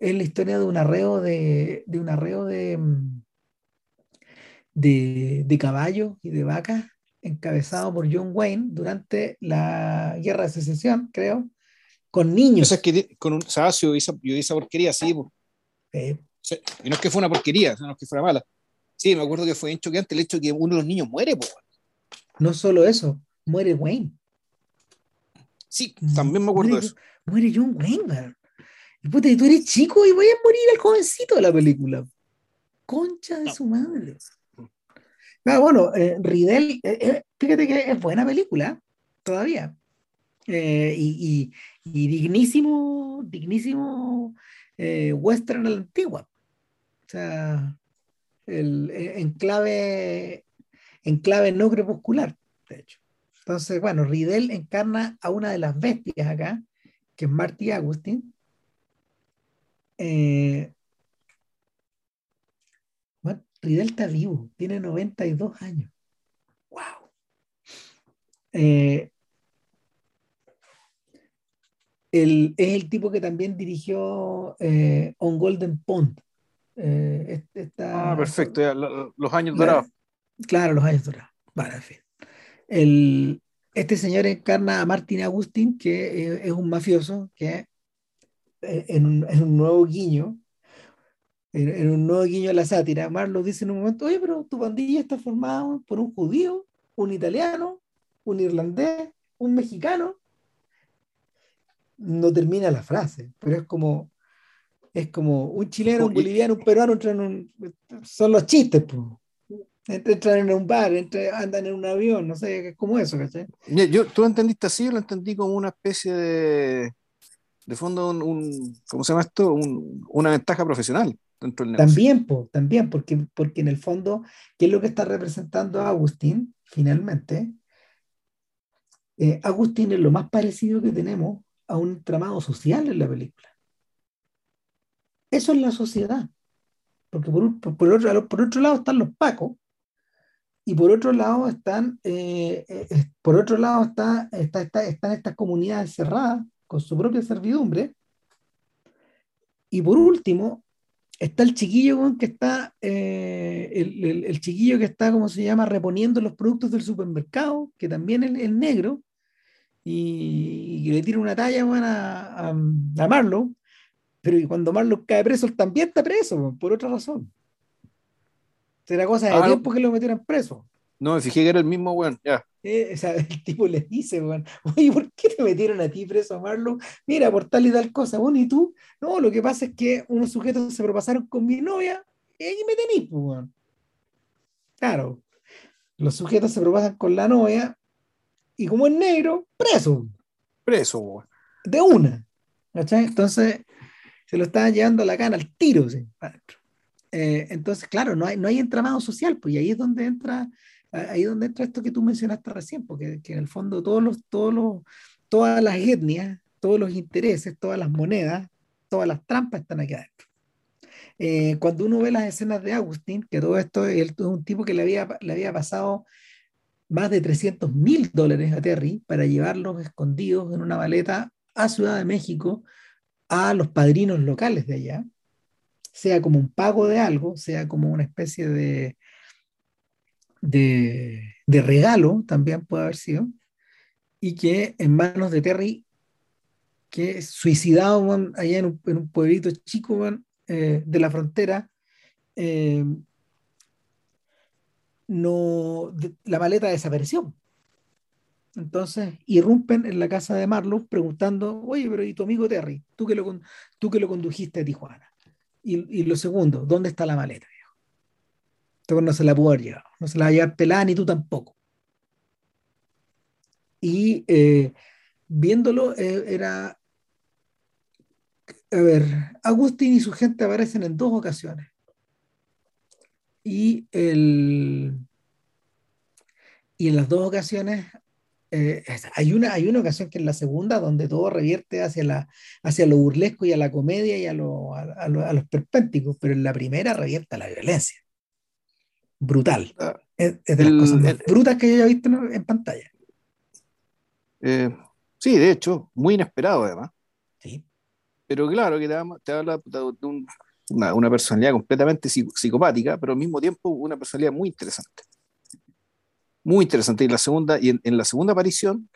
es la historia de un arreo de, de un arreo de, de, de caballos y de vacas encabezado por John Wayne durante la Guerra de Secesión, creo, con niños. Eso es que con un Sacio y esa, porquería, sí. Y no es que fue una porquería, no es que fuera mala. Sí, me acuerdo que fue bien choqueante el hecho de que uno de los niños muere. No solo eso, muere Wayne. Sí, también me acuerdo de eso. Muere John Wayne, Y puta, tú eres chico y voy a morir el jovencito de la película. Concha de su madre. Ah, bueno, eh, Ridel, eh, eh, fíjate que es buena película, todavía. y, dignísimo, dignísimo western a la antigua. O sea, el, en, clave, en clave no crepuscular, de hecho. Entonces, bueno, Ridel encarna a una de las bestias acá, que es Marty Agustín. Eh, está vivo, tiene 92 años. ¡Wow! Eh, es el tipo que también dirigió eh, On Golden Pond. Eh, ah, perfecto, los años dorados. Claro, los años dorados. Vale, en fin. El, este señor encarna a Martin Agustín, que es un mafioso que en un, en un nuevo guiño en, un nuevo guiño a la sátira, Marlo dice en un momento, oye, pero tu pandilla está formada por un judío, un italiano, un irlandés, un mexicano. No termina la frase, pero es como, es como un chileno, un boliviano, un peruano entran en un, son los chistes, pues. Entran en un bar, andan en un avión, no sé, es como eso, ¿cachai? Yo, ¿Tú lo entendiste así o lo entendí como una especie de, de fondo, un, ¿cómo se llama esto? una ventaja profesional. También, también, porque, porque en el fondo, ¿qué es lo que está representando a Agustín finalmente? Eh, Agustín es lo más parecido que tenemos a un tramado social en la película. Eso es la sociedad. Porque por, por, otro, por otro lado están los pacos y por otro lado están, eh, eh, por otro lado está, está, están estas comunidades cerradas con su propia servidumbre. Y por último, está el chiquillo que está, eh, el, chiquillo que está, ¿cómo se llama?, reponiendo los productos del supermercado, que también es el negro, y, le tira una talla a, a, Marlow, pero cuando Marlow cae preso, él también está preso, por otra razón. Será cosa de ah, tiempo que lo metieran preso. No, fijé que era el mismo weón, ya. Eh, o sea, [laughs] el tipo les dice, weón, oye, ¿por qué te metieron a ti preso a Marlon? Mira, por tal y tal cosa, bueno, ¿y tú? No, lo que pasa es que unos sujetos se propasaron con mi novia y ahí me tenís, pues, weón. Claro, los sujetos se propasan con la novia y como es negro, preso. Preso, weón. De una. ¿Cachai? Entonces, se lo estaban llevando a la cana al tiro, ¿sí? Eh, entonces, claro, no hay, no hay entramado social, pues y ahí es donde entra ahí es donde entra esto que tú mencionaste recién, porque que en el fondo todos los, todos los, todas las etnias, todos los intereses, todas las monedas, todas las trampas están aquí adentro. Eh, cuando uno ve las escenas de Agustín, que todo esto es un tipo que le había, le había pasado más de 300 mil dólares a Terry para llevarlos escondidos en una maleta a Ciudad de México a los padrinos locales de allá, sea como un pago de algo, sea como una especie de, de, regalo, también puede haber sido, y que en manos de Terry, que suicidado allá en un, pueblito chico eh, de la frontera, eh, no, la maleta desapareció. Entonces irrumpen en la casa de Marlowe preguntando, oye, pero ¿y tu amigo Terry? Tú que lo, tú que lo condujiste a Tijuana. Y, y lo segundo, ¿dónde está la maleta? no se la pudo llevar, no se la va a llevar pelada ni tú tampoco. Y eh, viéndolo eh, era, a ver, Agustín y su gente aparecen en dos ocasiones. Y, el, y en las dos ocasiones eh, hay, una, hay una ocasión que es la segunda donde todo revierte hacia, la, hacia lo burlesco y a la comedia y a, lo, a, a los perpénticos, pero en la primera revierte a la violencia brutal. Ah, es, de las cosas más brutas que yo haya visto en, pantalla. Eh, sí, de hecho, muy inesperado además. Sí. Pero claro, que te, habla de una, una, personalidad completamente psicopática, pero al mismo tiempo una personalidad muy interesante. Muy interesante. Y la segunda, y en, la segunda aparición,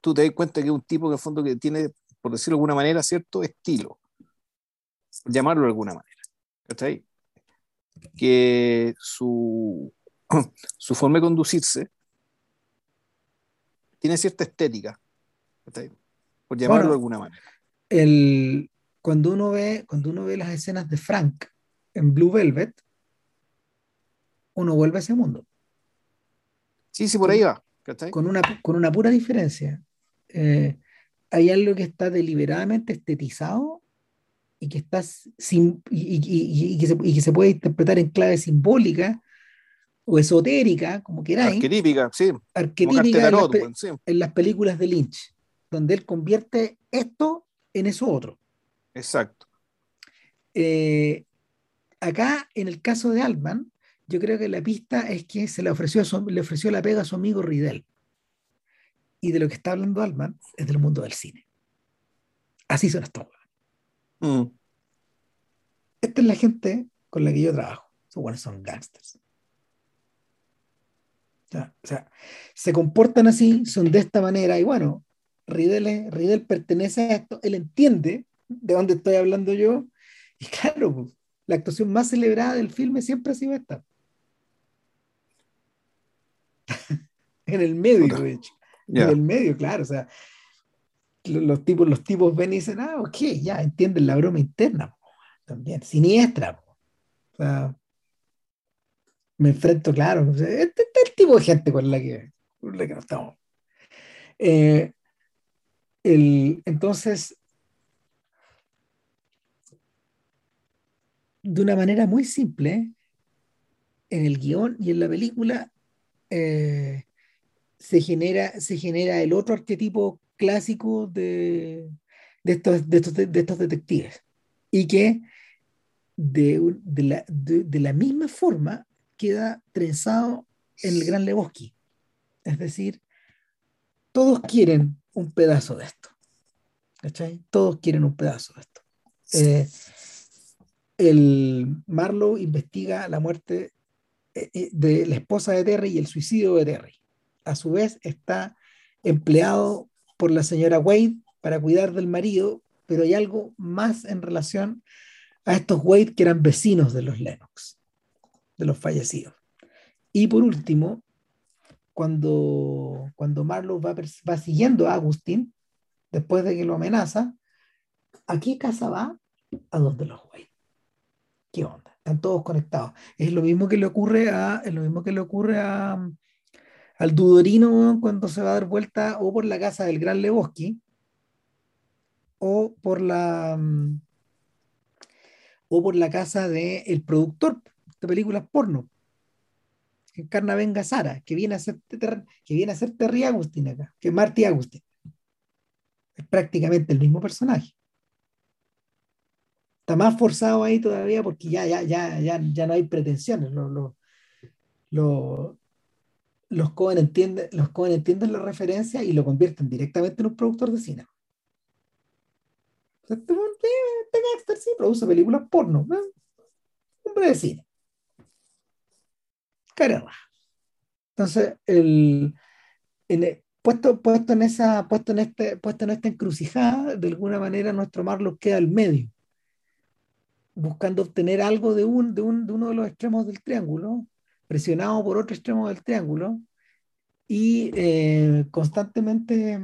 tú te das cuenta que es un tipo que en fondo que tiene, por decirlo de alguna manera, cierto estilo. Llamarlo de alguna manera. ¿cachai? Que su, [clears throat] su forma de conducirse tiene cierta estética. Por llamarlo de alguna manera. El, cuando, uno ve, cuando uno ve las escenas de Frank en Blue Velvet, uno vuelve a ese mundo. Sí, sí, por ahí va. Con una, con una pura diferencia. Eh, hay algo que está deliberadamente estetizado y que, está sin, y, que se, y, que se, puede interpretar en clave simbólica o esotérica, como queráis. Arquetípica, sí. Arquetípica en, las, en las películas de Lynch, donde él convierte esto en eso otro. Exacto. Eh, acá, en el caso de Altman, yo creo que la pista es que se le ofreció, le ofreció la pega a su amigo Ridel. Y de lo que está hablando Altman es del mundo del cine. Así son estos. Mm. Esta es la gente con la que yo trabajo. Esos son gangsters. O sea, se comportan así, son de esta manera. Y bueno, Ridel, Ridel pertenece a esto, él entiende de dónde estoy hablando yo. Y claro, la actuación más celebrada del filme siempre ha sido esta. [laughs] en el medio, de hecho. En el medio, claro. O sea, los tipos, los tipos ven y dicen, ah, ok, ya entienden la broma interna. También, siniestra. O sea, me enfrento, claro. este, es el tipo de gente con la que, con la que no estamos. Eh, el, entonces, de una manera muy simple, en el guion y en la película, eh, se, genera, se genera el otro arquetipo clásico de, de, estos, de, estos, de estos detectives. Y que de, de, la, de, la, misma forma queda trenzado en el Gran Lebowski. Es decir, todos quieren un pedazo de esto. ¿Cachai? Todos quieren un pedazo de esto. Eh, el Marlowe investiga la muerte eh, eh, de la esposa de Terry y el suicidio de Terry. A su vez está empleado por la señora Wade para cuidar del marido, pero hay algo más en relación a estos Wade que eran vecinos de los Lennox, de los fallecidos. Y por último, cuando, cuando Marlowe va, siguiendo a Agustín, después de que lo amenaza, ¿a qué casa va? A donde los Wade. ¿Qué onda? Están todos conectados. Es lo mismo que le ocurre a, es lo mismo que le ocurre a, al Dudorino cuando se va a dar vuelta o por la casa del Gran Lebowski o por la o por la casa del productor de películas porno que encarna Sara que viene a ser que viene a ser Terry Agustín acá que es Marty Agustín es prácticamente el mismo personaje está más forzado ahí todavía porque ya ya ya ya, ya no hay pretensiones lo, lo, los Cohen entienden, los entienden la referencia y lo convierten directamente en un productor de cine. Este, este gangster sí produce películas porno. Hombre de cine. Caramba. Entonces, el, puesto, puesto, en esa, puesto, en este, puesto en esta encrucijada, de alguna manera nuestro Marlo queda al medio, buscando obtener algo de, un, de, un, de uno de los extremos del triángulo, presionado por otro extremo del triángulo y eh, constantemente,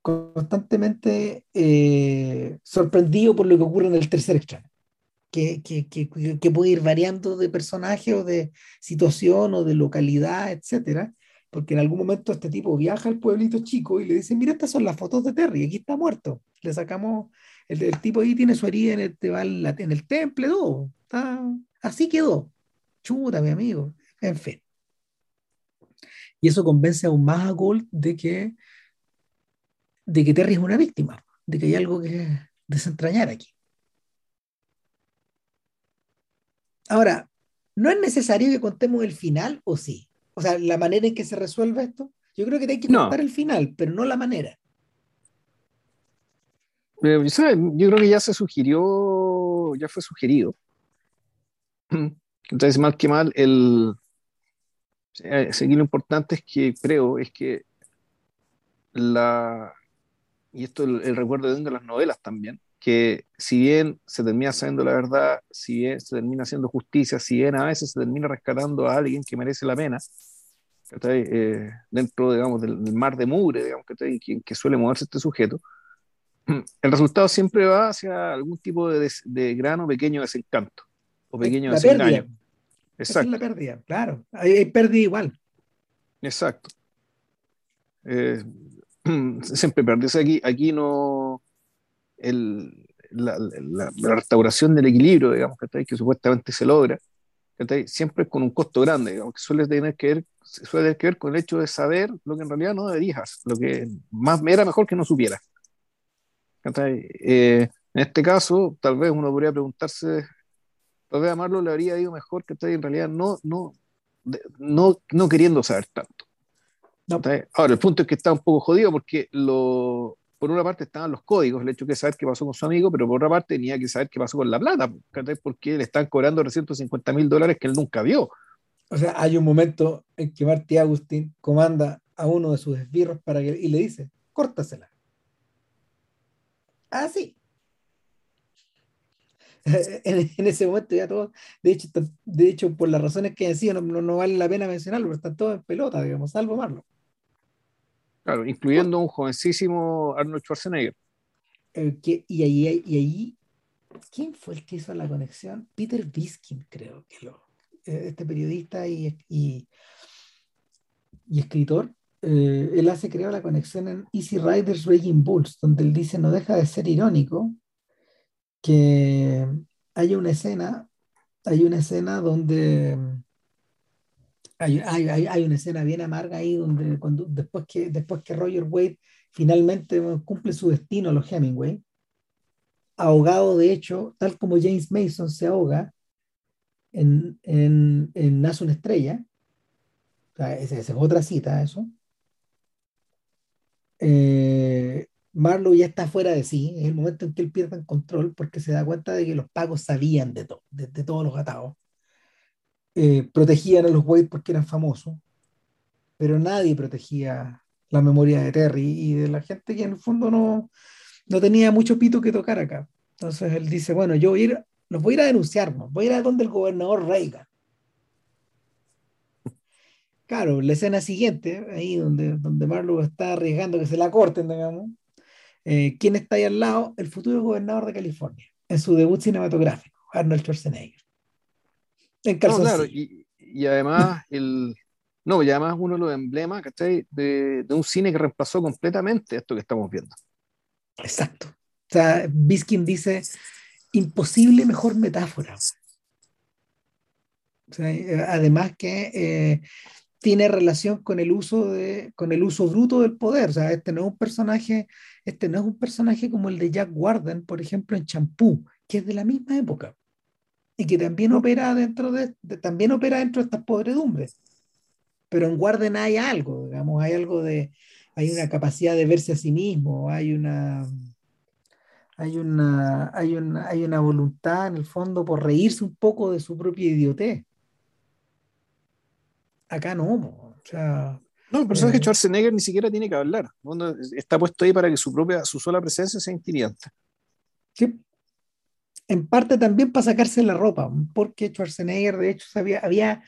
constantemente eh, sorprendido por lo que ocurre en el tercer extremo, que, que, que, que, puede ir variando de personaje o de situación o de localidad, etcétera, porque en algún momento este tipo viaja al pueblito chico y le dice, mira, estas son las fotos de Terry, aquí está muerto. Le sacamos, el, tipo ahí tiene su herida en el, en el temple, todo. Está, así quedó chuta, mi amigo, en fin. Y eso convence aún más a Gold de que, de que Terry es una víctima, de que hay algo que desentrañar aquí. Ahora, ¿no es necesario que contemos el final o sí? O sea, la manera en que se resuelve esto. Yo creo que hay que contar el final, pero no la manera. Eh, yo creo que ya se sugirió, ya fue sugerido. Entonces, mal que mal, el, Eh, aquí lo importante es que creo es que la, y esto el, el recuerdo de las novelas también, que si bien se termina sabiendo la verdad, si bien se termina haciendo justicia, si bien a veces se termina rescatando a alguien que merece la pena, eh, dentro digamos, del, mar de mugre digamos, que, que suele moverse este sujeto, [clears throat] el resultado siempre va hacia algún tipo de, de gran o pequeño desencanto o pequeño la desengaño. Pérdida. Exacto. es la pérdida, claro. Hay, pérdida igual. Exacto. Eh, [clears throat] siempre perdes aquí, aquí no el, la, la, restauración del equilibrio, digamos, que supuestamente se logra, siempre es con un costo grande, digamos, que suele tener que ver, suele tener que ver con el hecho de saber lo que en realidad no deberías, lo que más era mejor que no supiera. Eh, en este caso, tal vez uno podría preguntarse, tal vez a le habría ido mejor que en realidad no, no, no, no queriendo saber tanto. Ahora, el punto es que está un poco jodido porque lo, por una parte estaban los códigos, el hecho de saber qué pasó con su amigo, pero por otra parte tenía que saber qué pasó con la plata, porque le están cobrando 350 mil dólares que él nunca vio. O sea, hay un momento en que Marty Agustín comanda a uno de sus esbirros para que, y le dice, córtasela. Así. en, en, ese momento ya todo, de hecho, de hecho por las razones que decía, no, no, no vale la pena mencionarlo, pero están todos en pelota, digamos, salvo Marlon. Claro, incluyendo un jovencísimo Arnold Schwarzenegger. Eh, y, ahí, y ahí, ¿quién fue el que hizo la conexión? Peter Biskin, creo que lo, eh, este periodista y, y, escritor, eh, él hace, creo, la conexión en Easy Riders Raging Bulls, donde él dice, no deja de ser irónico que hay una escena, hay una escena donde hay, hay, una escena bien amarga ahí donde cuando, después, que, después que Roger Wade finalmente cumple su destino a los Hemingway, ahogado de hecho, tal como James Mason se ahoga en, en, en Nace una estrella, esa, es otra cita, eso. Eh, Marlowe ya está fuera de sí, es el momento en que él pierde el control porque se da cuenta de que los pagos sabían de, todo de, de todos los atados eh, protegían a los Wade porque eran famosos, pero nadie protegía la memoria de Terry y de la gente que en el fondo no, no tenía mucho pito que tocar acá. Entonces él dice, bueno, yo voy a ir, los voy a ir a denunciar, voy a ir a donde el gobernador Reagan. Claro, la escena siguiente, ahí donde, donde Marlowe está arriesgando que se la corten, digamos, eh, ¿quién está ahí al lado? El futuro gobernador de California, en su debut cinematográfico, Arnold Schwarzenegger claro, y, además, el, no, y además uno de los emblemas, ¿cachai? De, de un cine que reemplazó completamente esto que estamos viendo. Exacto. O sea, Biskin dice, imposible mejor metáfora. O sea, eh, además que eh, tiene relación con el uso de, con el uso bruto del poder. O sea, este no es un personaje, este no es un personaje como el de Jack Warden, por ejemplo, en Champú, que es de la misma época y que también opera dentro de, también opera dentro de estas podredumbres. Pero en Warden hay algo, digamos, hay algo de, hay una capacidad de verse a sí mismo, hay una, hay una, hay una, hay una voluntad en el fondo por reírse un poco de su propia idiotez. Acá no, o sea, no, el personaje de eh, Schwarzenegger ni siquiera tiene que hablar. Está puesto ahí para que su propia, su sola presencia sea intimidante. Sí, en parte también para sacarse la ropa, porque Schwarzenegger de hecho había, había,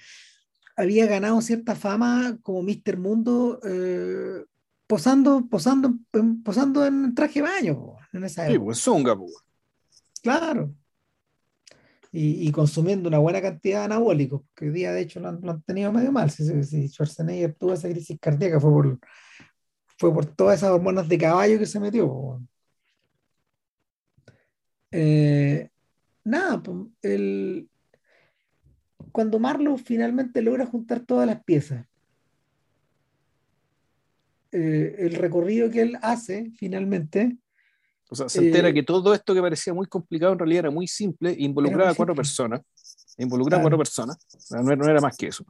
había ganado cierta fama como Mr. Mundo eh, posando, posando, posando en traje de baño en esa época. Sí, pues zunga, pues. Claro. Y, consumiendo una buena cantidad de anabólicos, que hoy día de hecho lo han, tenido medio mal. Si, Schwarzenegger tuvo esa crisis cardíaca fue por, fue por todas esas hormonas de caballo que se metió. Eh, nada, cuando Marlowe finalmente logra juntar todas las piezas, eh, el recorrido que él hace finalmente. O sea, se entera eh, que todo esto que parecía muy complicado en realidad era muy simple, involucraba a cuatro personas. Involucraba a cuatro personas, no, era más que eso.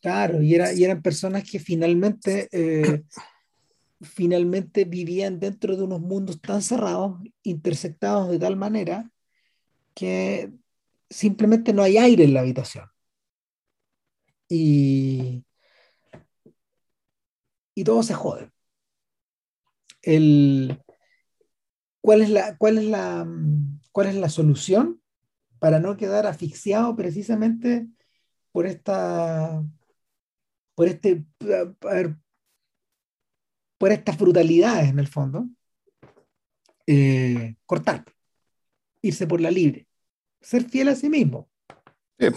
Claro, y, era, y eran personas que finalmente [coughs] finalmente vivían dentro de unos mundos tan cerrados, intersectados de tal manera que simplemente no hay aire en la habitación. Y, y todo se jode. El, ¿cuál, es la, cuál, es la, ¿Cuál es la solución para no quedar asfixiado precisamente por esta por este por estas brutalidades en el fondo? Eh, cortar, irse por la libre, ser fiel a sí mismo.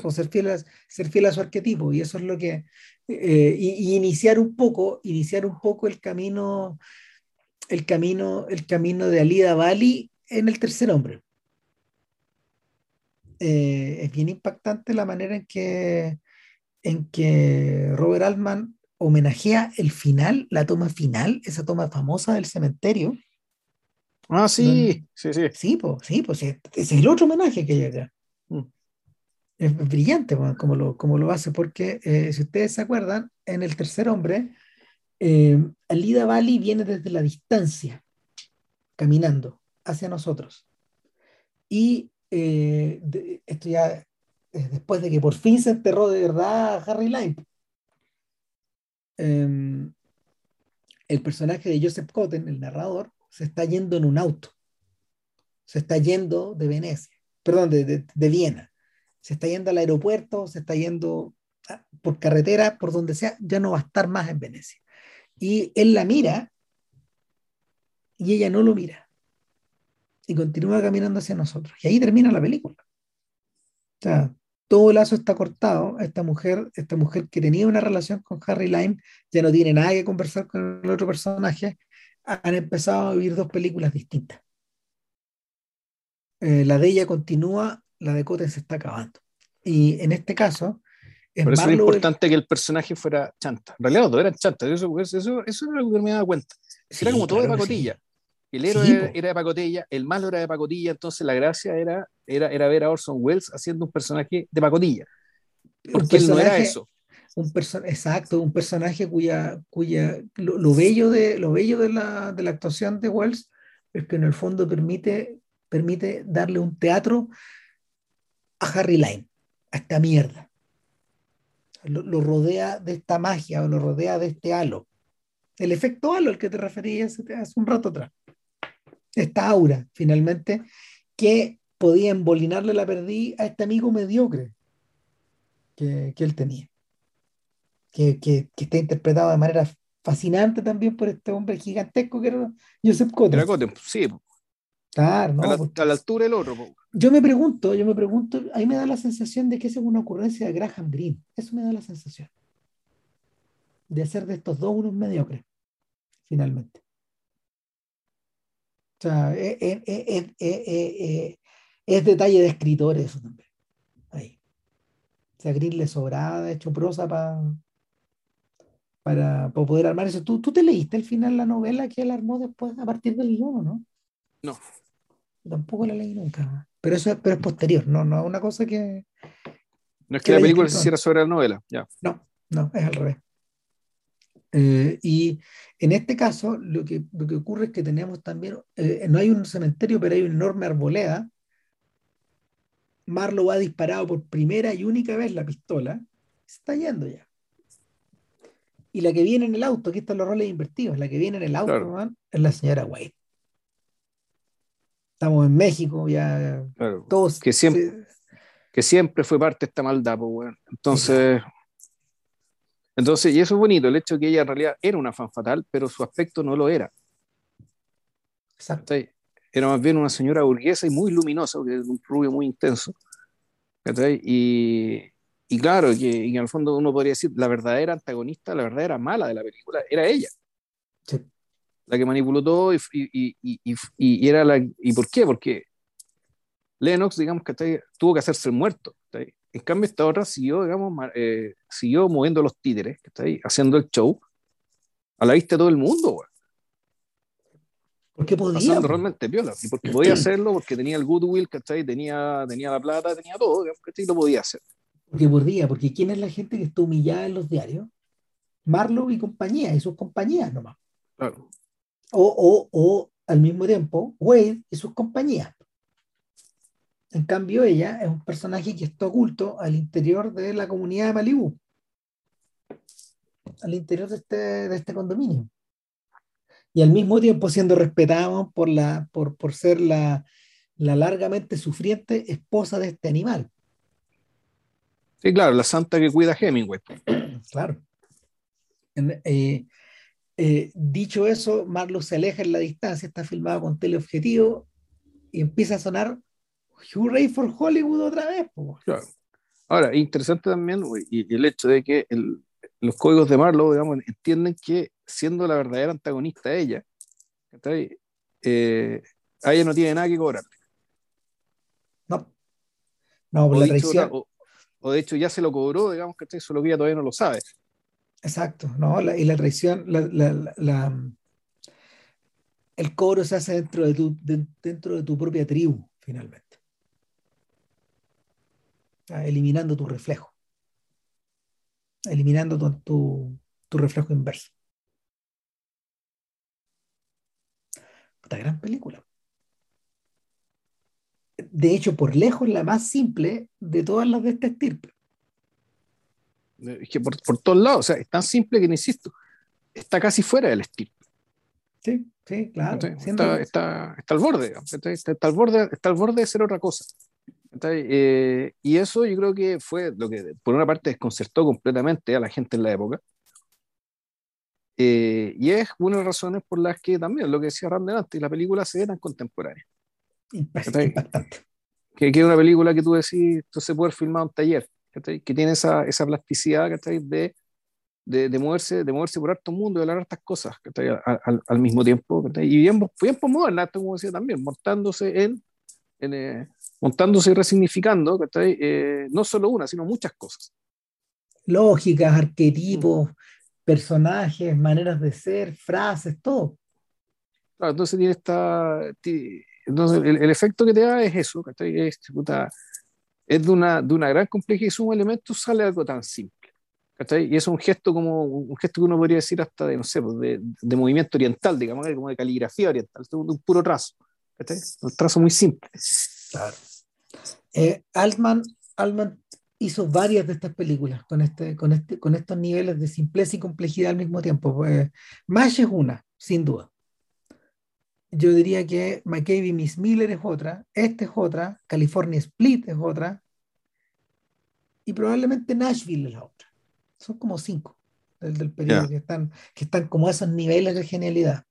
O ser fiel, a, ser fiel a su arquetipo, y eso es lo que. Eh, y, iniciar un poco, iniciar un poco el camino, el camino, el camino de Alida Bali en el tercer hombre. Eh, es bien impactante la manera en que, en que Robert Altman homenajea el final, la toma final, esa toma famosa del cementerio, Ah, sí, sí, sí. Sí, pues, sí, pues ese es el otro homenaje que hay acá. Mm. Es brillante como, lo, como lo hace, porque eh, si ustedes se acuerdan, en el tercer hombre, eh, Alida Bali viene desde la distancia, caminando hacia nosotros. Y eh, esto ya es después de que por fin se enterró de verdad Harry Lime. Em, el personaje de Joseph Cotten, el narrador, se está yendo en un auto. Se está yendo de Venecia, perdón, de, Viena. Se está yendo al aeropuerto, se está yendo por carretera, por donde sea, ya no va a estar más en Venecia. Y él la mira y ella no lo mira. Y continúa caminando hacia nosotros. Y ahí termina la película. O sea, todo el lazo está cortado. Esta mujer, esta mujer que tenía una relación con Harry Lime, ya no tiene nada que conversar con el otro personaje han empezado a vivir dos películas distintas. Eh, la de ella continúa, la de Cotten se está acabando. Y en este caso, Por eso importante que el personaje fuera chanta. En realidad, todo eran chantas. Eso, eso, eso, eso era algo que me daba cuenta. era como todo de pacotilla. El héroe era, de pacotilla, el malo era de pacotilla, entonces la gracia era, era, era ver a Orson Welles haciendo un personaje de pacotilla. Porque él no era eso un exacto, un personaje cuya, cuya lo, bello, de, lo bello de, la, de la actuación de Wells es que en el fondo permite, permite darle un teatro a Harry Lime, a esta mierda. Lo, rodea de esta magia o lo rodea de este halo. El efecto halo al que te referías hace un rato atrás. Esta aura, finalmente, que podía embolinarle la perdí a este amigo mediocre que, que él tenía que, que, está interpretado de manera fascinante también por este hombre gigantesco que era Joseph Cotten. Era Cotten, sí. Claro, ¿no? A la, altura del otro. Yo me pregunto, yo me pregunto, ahí me da la sensación de que esa es una ocurrencia de Graham Greene. Eso me da la sensación. De hacer de estos dos unos mediocres, finalmente. O sea, es, es, es, es detalle de escritores eso también. Ahí. O sea, Green le sobraba, de hecho, prosa para para, poder armar eso. ¿Tú, ¿Tú te leíste al final la novela que él armó después a partir del guion, no? No. Tampoco la leí nunca. Pero eso pero es posterior, no, no es una cosa que. No es que, la película se hiciera sobre la novela, ya. No, no, es al revés. Eh, y en este caso, lo que, lo que ocurre es que tenemos también, eh, no hay un cementerio, pero hay una enorme arboleda. Marlo ha disparado por primera y única vez la pistola, se está yendo ya y la que viene en el auto, aquí están los roles invertidos, la que viene en el auto es la señora White. Estamos en México, ya todos. Que siempre, que siempre fue parte de esta maldad, pues, Entonces, entonces, y eso es bonito, el hecho de que ella en realidad era una fan fatal, pero su aspecto no lo era. Exacto. Era más bien una señora burguesa y muy luminosa, porque es un rubio muy intenso. Y, y claro, que, en el fondo uno podría decir, la verdadera antagonista, la verdadera mala de la película, era ella. La que manipuló todo y, y, y, y, era la... ¿Y por qué? Porque Lennox, digamos, que tuvo que hacerse el muerto. En cambio, esta otra siguió, digamos, eh, siguió moviendo los títeres, ahí, haciendo el show a la vista de todo el mundo, Porque podía. Pasando realmente viola. Y porque podía hacerlo, porque tenía el goodwill, ¿cachai? Tenía, tenía la plata, tenía todo, digamos, Y lo podía hacer. Porque podría, porque ¿quién es la gente que está humillada en los diarios? Marlowe y compañía, y sus compañías nomás. Claro. O, o, o al mismo tiempo, Wade y sus compañías. En cambio, ella es un personaje que está oculto al interior de la comunidad de Malibu. al interior de este, de este condominio. Y al mismo tiempo siendo respetado por, la, por, por ser la, la largamente sufriente esposa de este animal. Sí, claro, la santa que cuida a Hemingway. claro. Eh, eh, dicho eso, Marlo se aleja en la distancia, está filmado con teleobjetivo y empieza a sonar Hooray for Hollywood otra vez. Claro. Ahora, interesante también y, el hecho de que los códigos de Marlowe, digamos, entienden que siendo la verdadera antagonista ella, eh, a ella no tiene nada que cobrar. No. No, por la traición. O, de hecho ya se lo cobró, digamos, que solo que ella todavía no lo sabe. Exacto, ¿no? y la traición, el cobro se hace dentro de, tu, dentro de tu propia tribu, finalmente. eliminando tu reflejo. Eliminando tu, tu, reflejo inverso. Esta gran película. De hecho, por lejos, la más simple de todas las de este estirpe es que por, por, todos lados, o sea, es tan simple que, insisto, está casi fuera del estilo. Sí, sí, claro. Está, está, está, al borde, está, está, al borde, está al borde de ser otra cosa. Eh, y eso yo creo que fue lo que por una parte desconcertó completamente a la gente en la época. Eh, y es una de las razones por las que también, lo que decía Randall antes, la película se ve tan contemporánea. Impactante. Que, que es una película que tú decís, esto se puede filmar en un taller que tiene esa, esa plasticidad de, de, de, moverse, de moverse por harto mundo, de hablar hartas cosas al, al, al, mismo tiempo, y bien, bien por moderna, como decía también, montándose en, en eh, montándose y resignificando, eh, no solo una, sino muchas cosas. Lógicas, arquetipos, personajes, maneras de ser, frases, todo. Claro, entonces tiene esta. Entonces, el, el, efecto que te da es eso, es, puta, es de una, de una gran complejidad y suma elementos sale algo tan simple. Y es un gesto como un gesto que uno podría decir hasta de, no sé, pues, de, de movimiento oriental, digamos, como de caligrafía oriental, de un, puro trazo. Un trazo muy simple. Claro. Eh, Altman, Altman hizo varias de estas películas con, este, con, este, con estos niveles de simpleza y complejidad al mismo tiempo. Pues, MASH es una, sin duda. Yo diría que McCabe y Miss Miller es otra, este es otra, California Split es otra, y probablemente Nashville es la otra. Son como cinco del, del periodo que, están, que están como a esos niveles de genialidad.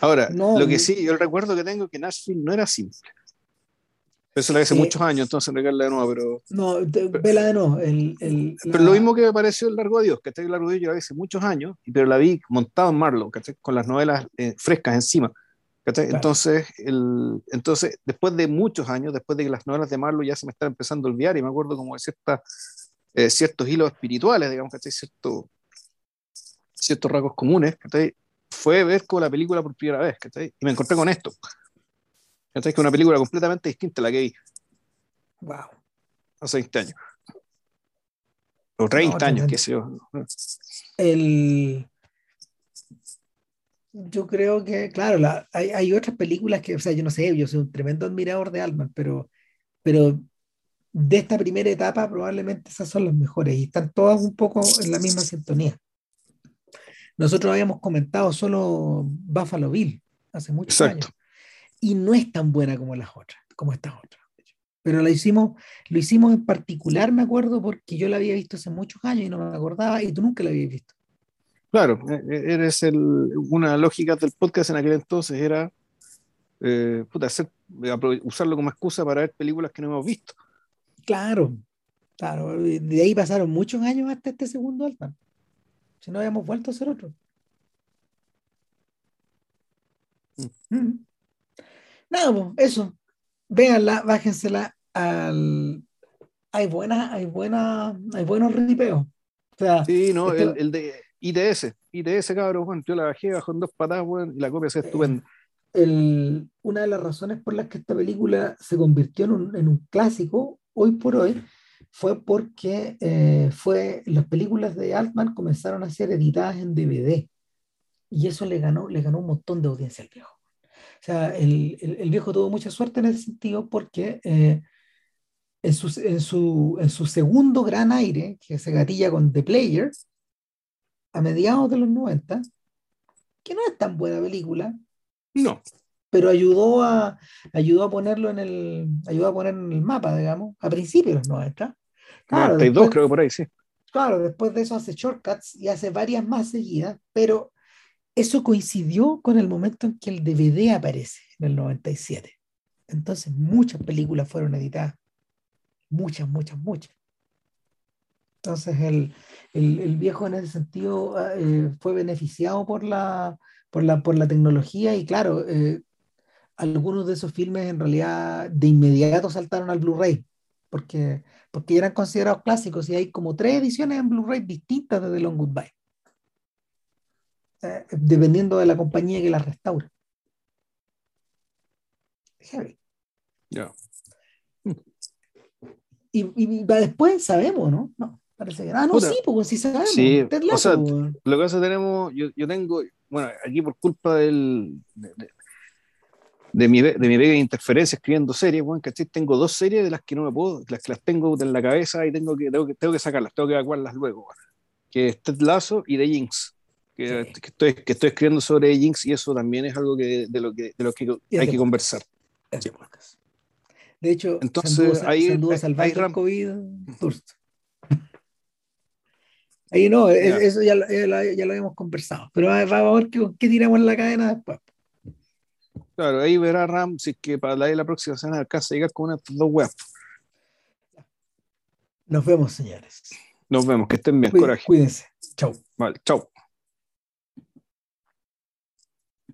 Ahora, lo que sí, yo el recuerdo que tengo que Nashville no era simple. Eso lo hace eh, muchos años, entonces regarla de nuevo, pero. No, vela de nuevo. El, el, pero lo mismo que me pareció el Largo de Dios, que está el Largo de Dios yo hace muchos años, pero la vi montada en Marlowe, con las novelas eh, frescas encima. Entonces, el, entonces, después de muchos años, después de que las novelas de Marlowe ya se me están empezando a olvidar, y me acuerdo como de cierta, eh, ciertos hilos espirituales, digamos, que Cierto, ciertos rasgos comunes, fue ver como la película por primera vez, y me encontré con esto. Que es una película completamente distinta a la que vi. Wow. Hace 20 años. O 30 años, qué sé yo. El yo creo que, claro, hay, hay, otras películas que, o sea, yo no sé, yo soy un tremendo admirador de Altman, pero, pero de esta primera etapa probablemente esas son las mejores y están todas un poco en la misma sintonía. Nosotros habíamos comentado solo Buffalo Bill hace muchos años y no es tan buena como las otras, como estas otras. Pero la hicimos, lo hicimos en particular, me acuerdo, porque yo la había visto hace muchos años y no me acordaba y tú nunca la habías visto. Claro, e, e, eres el, una lógica del podcast en aquel entonces era eh, usarlo como excusa para ver películas que no hemos visto. Claro, claro. De ahí pasaron muchos años hasta este segundo alfa. Si no habíamos vuelto a hacer otro. Mm. Nada, pues, eso. Véanla, bájensela al. Hay buenas, hay buenas, hay buenos ripeos. sí, no, este el, de ITS, ITS, cabrón, bueno, yo la bajé bajo en dos patadas, bueno, y la copia se estupenda. El, una de las razones por las que esta película se convirtió en un, en un clásico, hoy por hoy, fue porque eh, fue, las películas de Altman comenzaron a ser editadas en DVD. Y eso le ganó, le ganó un montón de audiencia al viejo. O sea, el, el, el viejo tuvo mucha suerte en ese sentido porque eh, en, su, en, su, en su segundo gran aire, que se gatilla con The Player, a mediados de los 90, que no es tan buena película. No. Pero ayudó a, ayudó a ponerlo en el, ayudó a poner en el mapa, digamos, a principios de los 90. Claro, 92 creo por ahí, sí. Claro, después de eso hace shortcuts y hace varias más seguidas, pero eso coincidió con el momento en que el DVD aparece, en el 97. Entonces muchas películas fueron editadas. Muchas, muchas, muchas. Entonces el, el, viejo en ese sentido ah, eh, fue beneficiado por la, por la, por la tecnología y claro, eh, algunos de esos filmes en realidad de inmediato saltaron al Blu-ray porque, porque eran considerados clásicos y hay como tres ediciones en Blu-ray distintas de The Long Goodbye, eh, dependiendo de la compañía que las restaura. Heavy. Y, y, después sabemos, ¿no? No, parece que. Ah, no, sí, pues sí sabemos. Sí, o sea, lo que pasa tenemos, yo, yo, tengo, bueno, aquí por culpa del, de, de, mi, de mi vega de interferencia escribiendo series, bueno, ¿cachai? Tengo dos series de las que no me puedo, las que las tengo en la cabeza y tengo que, tengo que, tengo que sacarlas, tengo que evacuarlas luego, que es Ted Lasso y The Jinx. Que, que, estoy, que estoy escribiendo sobre Jinx y eso también es algo que, de, lo que, de lo que hay que conversar. De hecho, entonces ahí, ahí, COVID, Ahí no, eso ya, ya, ya, lo habíamos conversado, pero vamos a ver qué, qué tiramos en la cadena después. Claro, ahí verá Ram si es que para la, la próxima semana alcanza a llegar con una de estas dos webs. Nos vemos, señores. Nos vemos, que estén bien, coraje. Cuídense. Chau. Vale, chau.